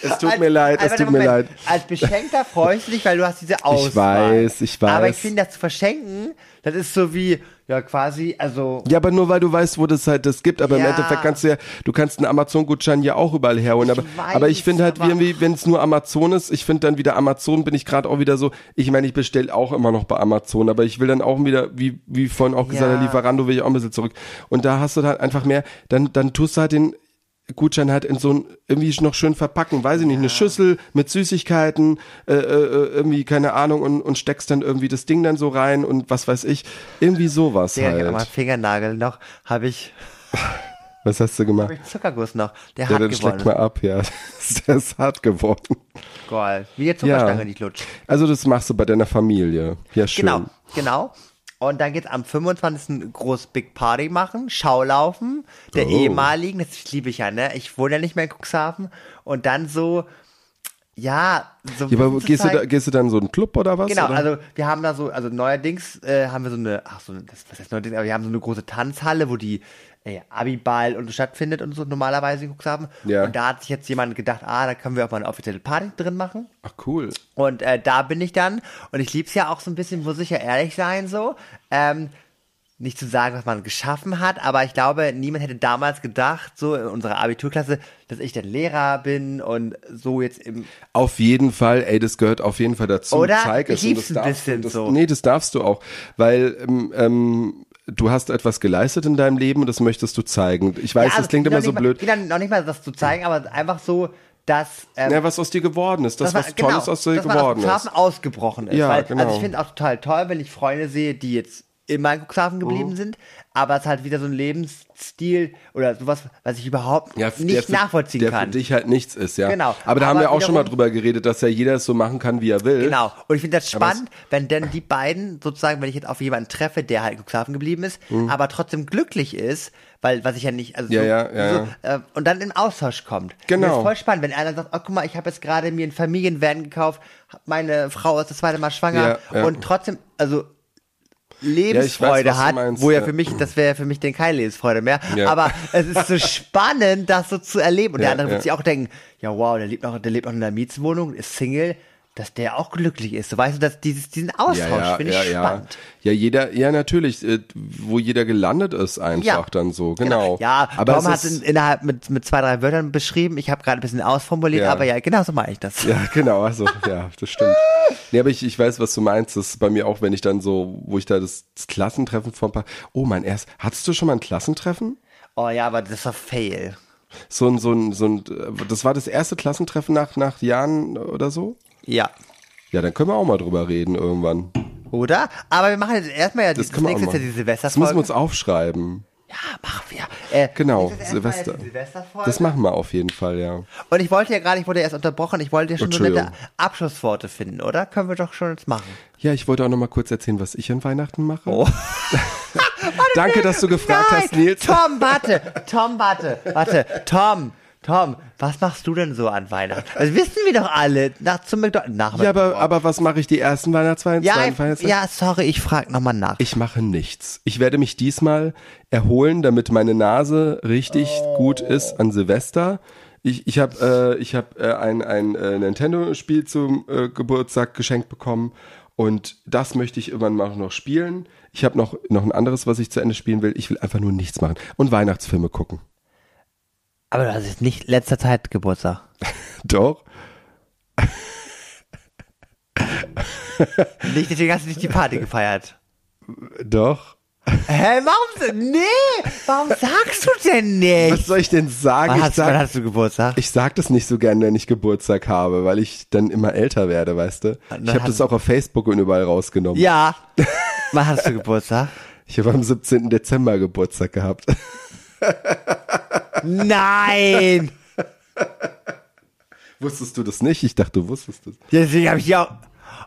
Es tut Als- mir leid, es tut mir leid. Als Beschenkter freust du dich, weil du hast diese Auswahl. weiß, ich weiß. Aber ich finde, das zu verschenken, das ist so wie, ja quasi, also, Ja, aber nur weil du weißt, wo das halt das gibt. Aber im Ja. Endeffekt kannst du ja, du kannst einen Amazon-Gutschein ja auch überall herholen. Ich Aber, weiß, aber ich finde halt wenn es nur Amazon ist, ich finde dann wieder Amazon, bin ich gerade auch wieder so, ich meine, ich bestelle auch immer noch bei Amazon, aber ich will dann auch wieder, wie, wie vorhin auch gesagt, Ja. der Lieferando will ich auch ein bisschen zurück. Und da hast du halt einfach mehr, dann, dann tust du halt den, Gutschein halt in so ein, irgendwie noch schön verpacken, weiß ich nicht, eine Schüssel mit Süßigkeiten, äh, äh, irgendwie, keine Ahnung, und, und steckst dann irgendwie das Ding dann so rein und was weiß ich, irgendwie sowas der halt. mein Fingernagel noch, habe ich, Was hast du gemacht? hab ich Zuckerguss noch, der Ja, hat dann schleck gewonnen. mal ab, ja. Der ist hart geworden. Geil. Wie eine Zuckerstange, Ja. die lutscht. Also das machst du bei deiner Familie. Ja, schön. Genau, genau. Und dann geht's am 25. groß Big Party machen, Schaulaufen, der Oh. ehemaligen, das liebe ich ja, ne? Ich wohne ja nicht mehr in Cuxhaven. Und dann so, ja, so. Ja, aber gehst du, da, gehst du dann so einen Club oder was? Genau, oder? also wir haben da so, also neuerdings äh, haben wir so eine, ach so, das, was heißt neuerdings, aber wir haben so eine große Tanzhalle, wo die äh, Abiball und so stattfindet und so normalerweise in Cuxhaven. Ja. Und da hat sich jetzt jemand gedacht, ah, da können wir auch mal eine offizielle Party drin machen. Ach cool. Und äh, da bin ich dann, und ich lieb's ja auch so ein bisschen, muss ich ja ehrlich sein, so. Ähm, nicht zu sagen, was man geschaffen hat, aber ich glaube, niemand hätte damals gedacht, so in unserer Abiturklasse, dass ich der Lehrer bin und so jetzt im Auf jeden Fall, ey, das gehört auf jeden Fall dazu. Oder? Zeig es. Ich und lieb's das ein darfst bisschen das, so. Nee, das darfst du auch. Weil ähm, ähm, du hast etwas geleistet in deinem Leben und das möchtest du zeigen. Ich weiß, Ja, also das klingt immer so mal, blöd. Genau, noch nicht mal das zu zeigen, aber einfach so, dass ähm, Ja, was aus dir geworden ist. Das, was man- Tolles aus dir geworden aus ist. ausgebrochen ist. Ja, weil, genau. Also ich finde auch total toll, wenn ich Freunde sehe, die jetzt immer in Cuxhaven Mhm. geblieben sind, aber es ist halt wieder so ein Lebensstil oder sowas, was ich überhaupt Ja, nicht der für, nachvollziehen der kann. für dich halt nichts ist, ja. Genau. Aber da haben Aber wir auch schon mal drüber geredet, dass ja jeder es so machen kann, wie er will. Genau. Und ich finde das spannend, wenn denn die beiden, sozusagen, wenn ich jetzt auf jemanden treffe, der halt in Cuxhaven geblieben ist, aber trotzdem glücklich ist, weil, was ich ja nicht, also Mhm. Ja, so, ja, ja, so, Äh, und dann in Austausch kommt. Genau. Und das ist voll spannend, wenn einer sagt, oh, guck mal, ich habe jetzt gerade mir einen Familienvan gekauft, meine Frau ist das zweite Mal schwanger und trotzdem, also Lebensfreude was du hat, meinst, wo ja ja. für mich, das wäre für mich denn keine Lebensfreude mehr. Ja. Aber es ist so spannend, das so zu erleben. Und Ja, der andere ja. wird sich auch denken, ja wow, der lebt noch, der lebt noch in einer Mietswohnung, ist Single, dass der auch glücklich ist. So weißt du, dass dieses, diesen Austausch Ja, ja, finde ja, ich spannend. Ja, jeder, ja, natürlich, äh, wo jeder gelandet ist einfach dann so, genau. Ja, aber Tom hat in, innerhalb mit, mit zwei, drei Wörtern beschrieben. Ich habe gerade ein bisschen ausformuliert, Ja. aber ja, genau so mache ich das. Ja, genau, also, ja, das stimmt. Nee, aber ich, ich weiß, was du meinst. Das ist bei mir auch, wenn ich dann so, wo ich da das, das Klassentreffen vor ein paar, oh, mein erst, hattest du schon mal ein Klassentreffen? Oh ja, aber das war Fail. So ein, so ein, so ein, das war das erste Klassentreffen nach, nach Jahren oder so? Ja. Ja, dann können wir auch mal drüber reden irgendwann. Oder? Aber wir machen jetzt erstmal ja, Das das, nächste ist ja die Das müssen wir Silvesterfolge. uns aufschreiben. Ja, machen wir. Äh, Genau, Silvester. Silvesterfolge? Das machen wir auf jeden Fall, ja. Und ich wollte ja gerade, ich wurde erst unterbrochen, ich wollte ja schon so nette. Abschlussworte finden, oder? Können wir doch schon jetzt machen. Ja, ich wollte auch noch mal kurz erzählen, was ich an Weihnachten mache. Oh. Danke, dass du gefragt Nein, hast, Nils. Tom, warte, Tom, warte, warte, Tom, Tom, was machst du denn so an Weihnachten? Das wissen wir doch alle. Nach zum McDonald's. Nach Ja, aber, aber was mache ich die ersten Weihnachtsfeiern? ja, Weihnachtsfeiern? ja, sorry, ich frage nochmal nach. Ich mache nichts. Ich werde mich diesmal erholen, damit meine Nase richtig gut ist an Silvester. Ich, ich habe äh, ich hab, äh, ein, ein äh, Nintendo-Spiel zum äh, Geburtstag geschenkt bekommen und das möchte ich irgendwann mal noch spielen. Ich habe noch, noch ein anderes, was ich zu Ende spielen will. Ich will einfach nur nichts machen und Weihnachtsfilme gucken. Aber das ist nicht letzter Zeit Geburtstag. Doch. Nicht, deswegen hast du nicht die Party gefeiert. Doch. Hä, warum? Nee, warum sagst du denn Was nicht? soll ich denn sagen? Wann hast, wann sag, hast du Geburtstag? ich sag das nicht so gerne, wenn ich Geburtstag habe, weil ich dann immer älter werde, weißt du? Ich habe das auch auf Facebook und überall rausgenommen. ja. Wann hast du Geburtstag? Ich habe am 17. Dezember Geburtstag gehabt. Nein! Wusstest du das nicht? Ich dachte, du wusstest das. Deswegen habe ich ja auch.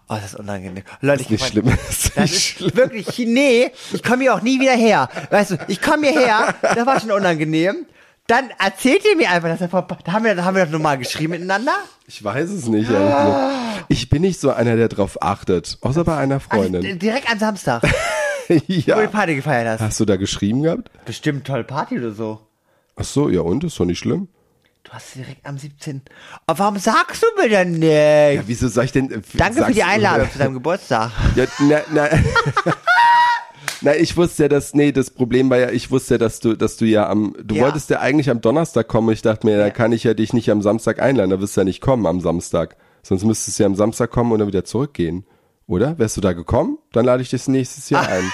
Oh, das ist unangenehm. Leute, Ist nicht ich schlimm. Ist Das ist schlimm. wirklich, nee, ich komme hier auch nie wieder her. Weißt du, ich komme hierher, das war schon unangenehm. Dann erzählt ihr mir einfach, dass er vor, da haben wir, da haben wir doch nochmal geschrieben miteinander. Ich weiß es nicht. eigentlich. Ich bin nicht so einer, der drauf achtet. Außer bei einer Also, Freundin. direkt am Samstag, wo du ja. Party gefeiert hast. Hast du da geschrieben gehabt? Bestimmt tolle Party oder so. Ach so, ja und? Ist doch nicht schlimm. Du hast direkt am 17. Aber warum sagst du mir denn nicht? Ja, wieso soll ich denn... äh, Danke für die du- Einladung zu deinem Geburtstag. Ja, na, na, na, ich wusste ja, dass, nee, das Problem war ja, ich wusste ja, dass du, dass du ja am, du Ja. wolltest ja eigentlich am Donnerstag kommen. Ich dachte mir, da kann ich ja dich nicht am Samstag einladen, da wirst du ja nicht kommen am Samstag. Sonst müsstest du ja am Samstag kommen und dann wieder zurückgehen. Oder? Wärst du da gekommen? Dann lade ich dich nächstes Jahr ein.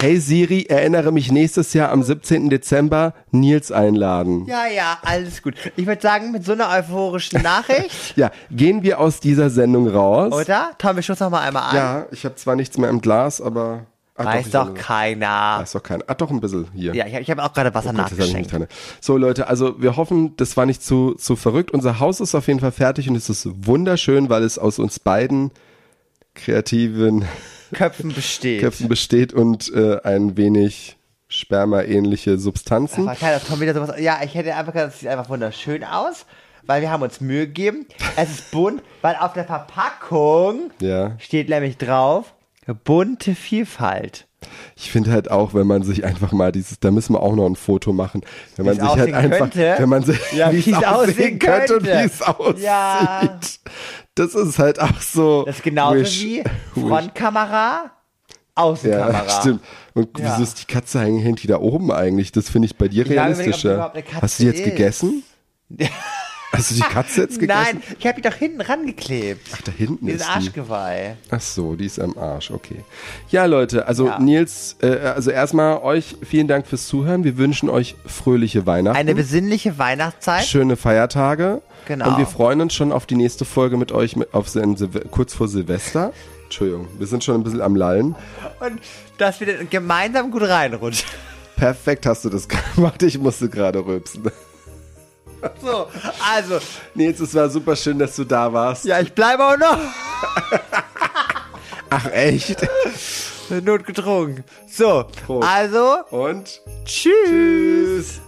Hey Siri, erinnere mich nächstes Jahr am 17. Dezember Nils einladen. Ja, ja, alles gut. Ich würde sagen, mit so einer euphorischen Nachricht, Ja, gehen wir aus dieser Sendung raus. oder? Tom, wir stoßen noch mal einmal an. Ja, ich habe zwar nichts mehr im Glas, aber. Ach, Weiß doch hab- keiner. Weiß doch keiner. Ah, doch ein bisschen hier. Ja, ich habe ich hab auch gerade Wasser nicht nachgeschenkt. dran. So Leute, also wir hoffen, das war nicht zu, zu verrückt. Unser Haus ist auf jeden Fall fertig und es ist wunderschön, weil es aus uns beiden kreativen Köpfen besteht. Köpfen besteht und äh, ein wenig Sperma-ähnliche Substanzen. Aber keiner, Tom wieder sowas. Ja, ich hätte einfach gesagt, es sieht einfach wunderschön aus, weil wir haben uns Mühe gegeben. Es ist bunt, weil auf der Verpackung Ja. steht nämlich drauf bunte Vielfalt. Ich finde halt auch, wenn man sich einfach mal dieses, da müssen wir auch noch ein Foto machen, wenn man Wie sich halt einfach, könnte. wenn man sich, Ja, wie wie es aussehen könnte und wie es aussieht. Ja. Das ist halt auch so. Das ist genauso wish- wie. Frontkamera, Ja, Außenkamera. stimmt. Und Ja. wieso ist die Katze hängt die da oben eigentlich? Das finde ich bei dir die realistischer. Hast du die jetzt ist. gegessen? Hast du die Katze jetzt gegessen? Nein, ich habe die doch hinten rangeklebt. Ach, da hinten Dieses ist die. Arschgeweih. Ach so, die ist am Arsch, okay. Ja, Leute, also Ja. Nils, äh, also erstmal euch vielen Dank fürs Zuhören. Wir wünschen euch fröhliche Weihnachten. Eine besinnliche Weihnachtszeit. schöne Feiertage. Genau. Und wir freuen uns schon auf die nächste Folge mit euch mit, auf Sil Silve- kurz vor Silvester. Entschuldigung, wir sind schon ein bisschen am Lallen. Und dass wir dann gemeinsam gut reinrutschen. Perfekt hast du das gemacht. Ich musste gerade rülpsen. So, also, Nils, es war super schön, dass du da warst. ja, ich bleibe auch noch. Ach echt? Notgedrungen. So, Prost. also, Und tschüss. tschüss.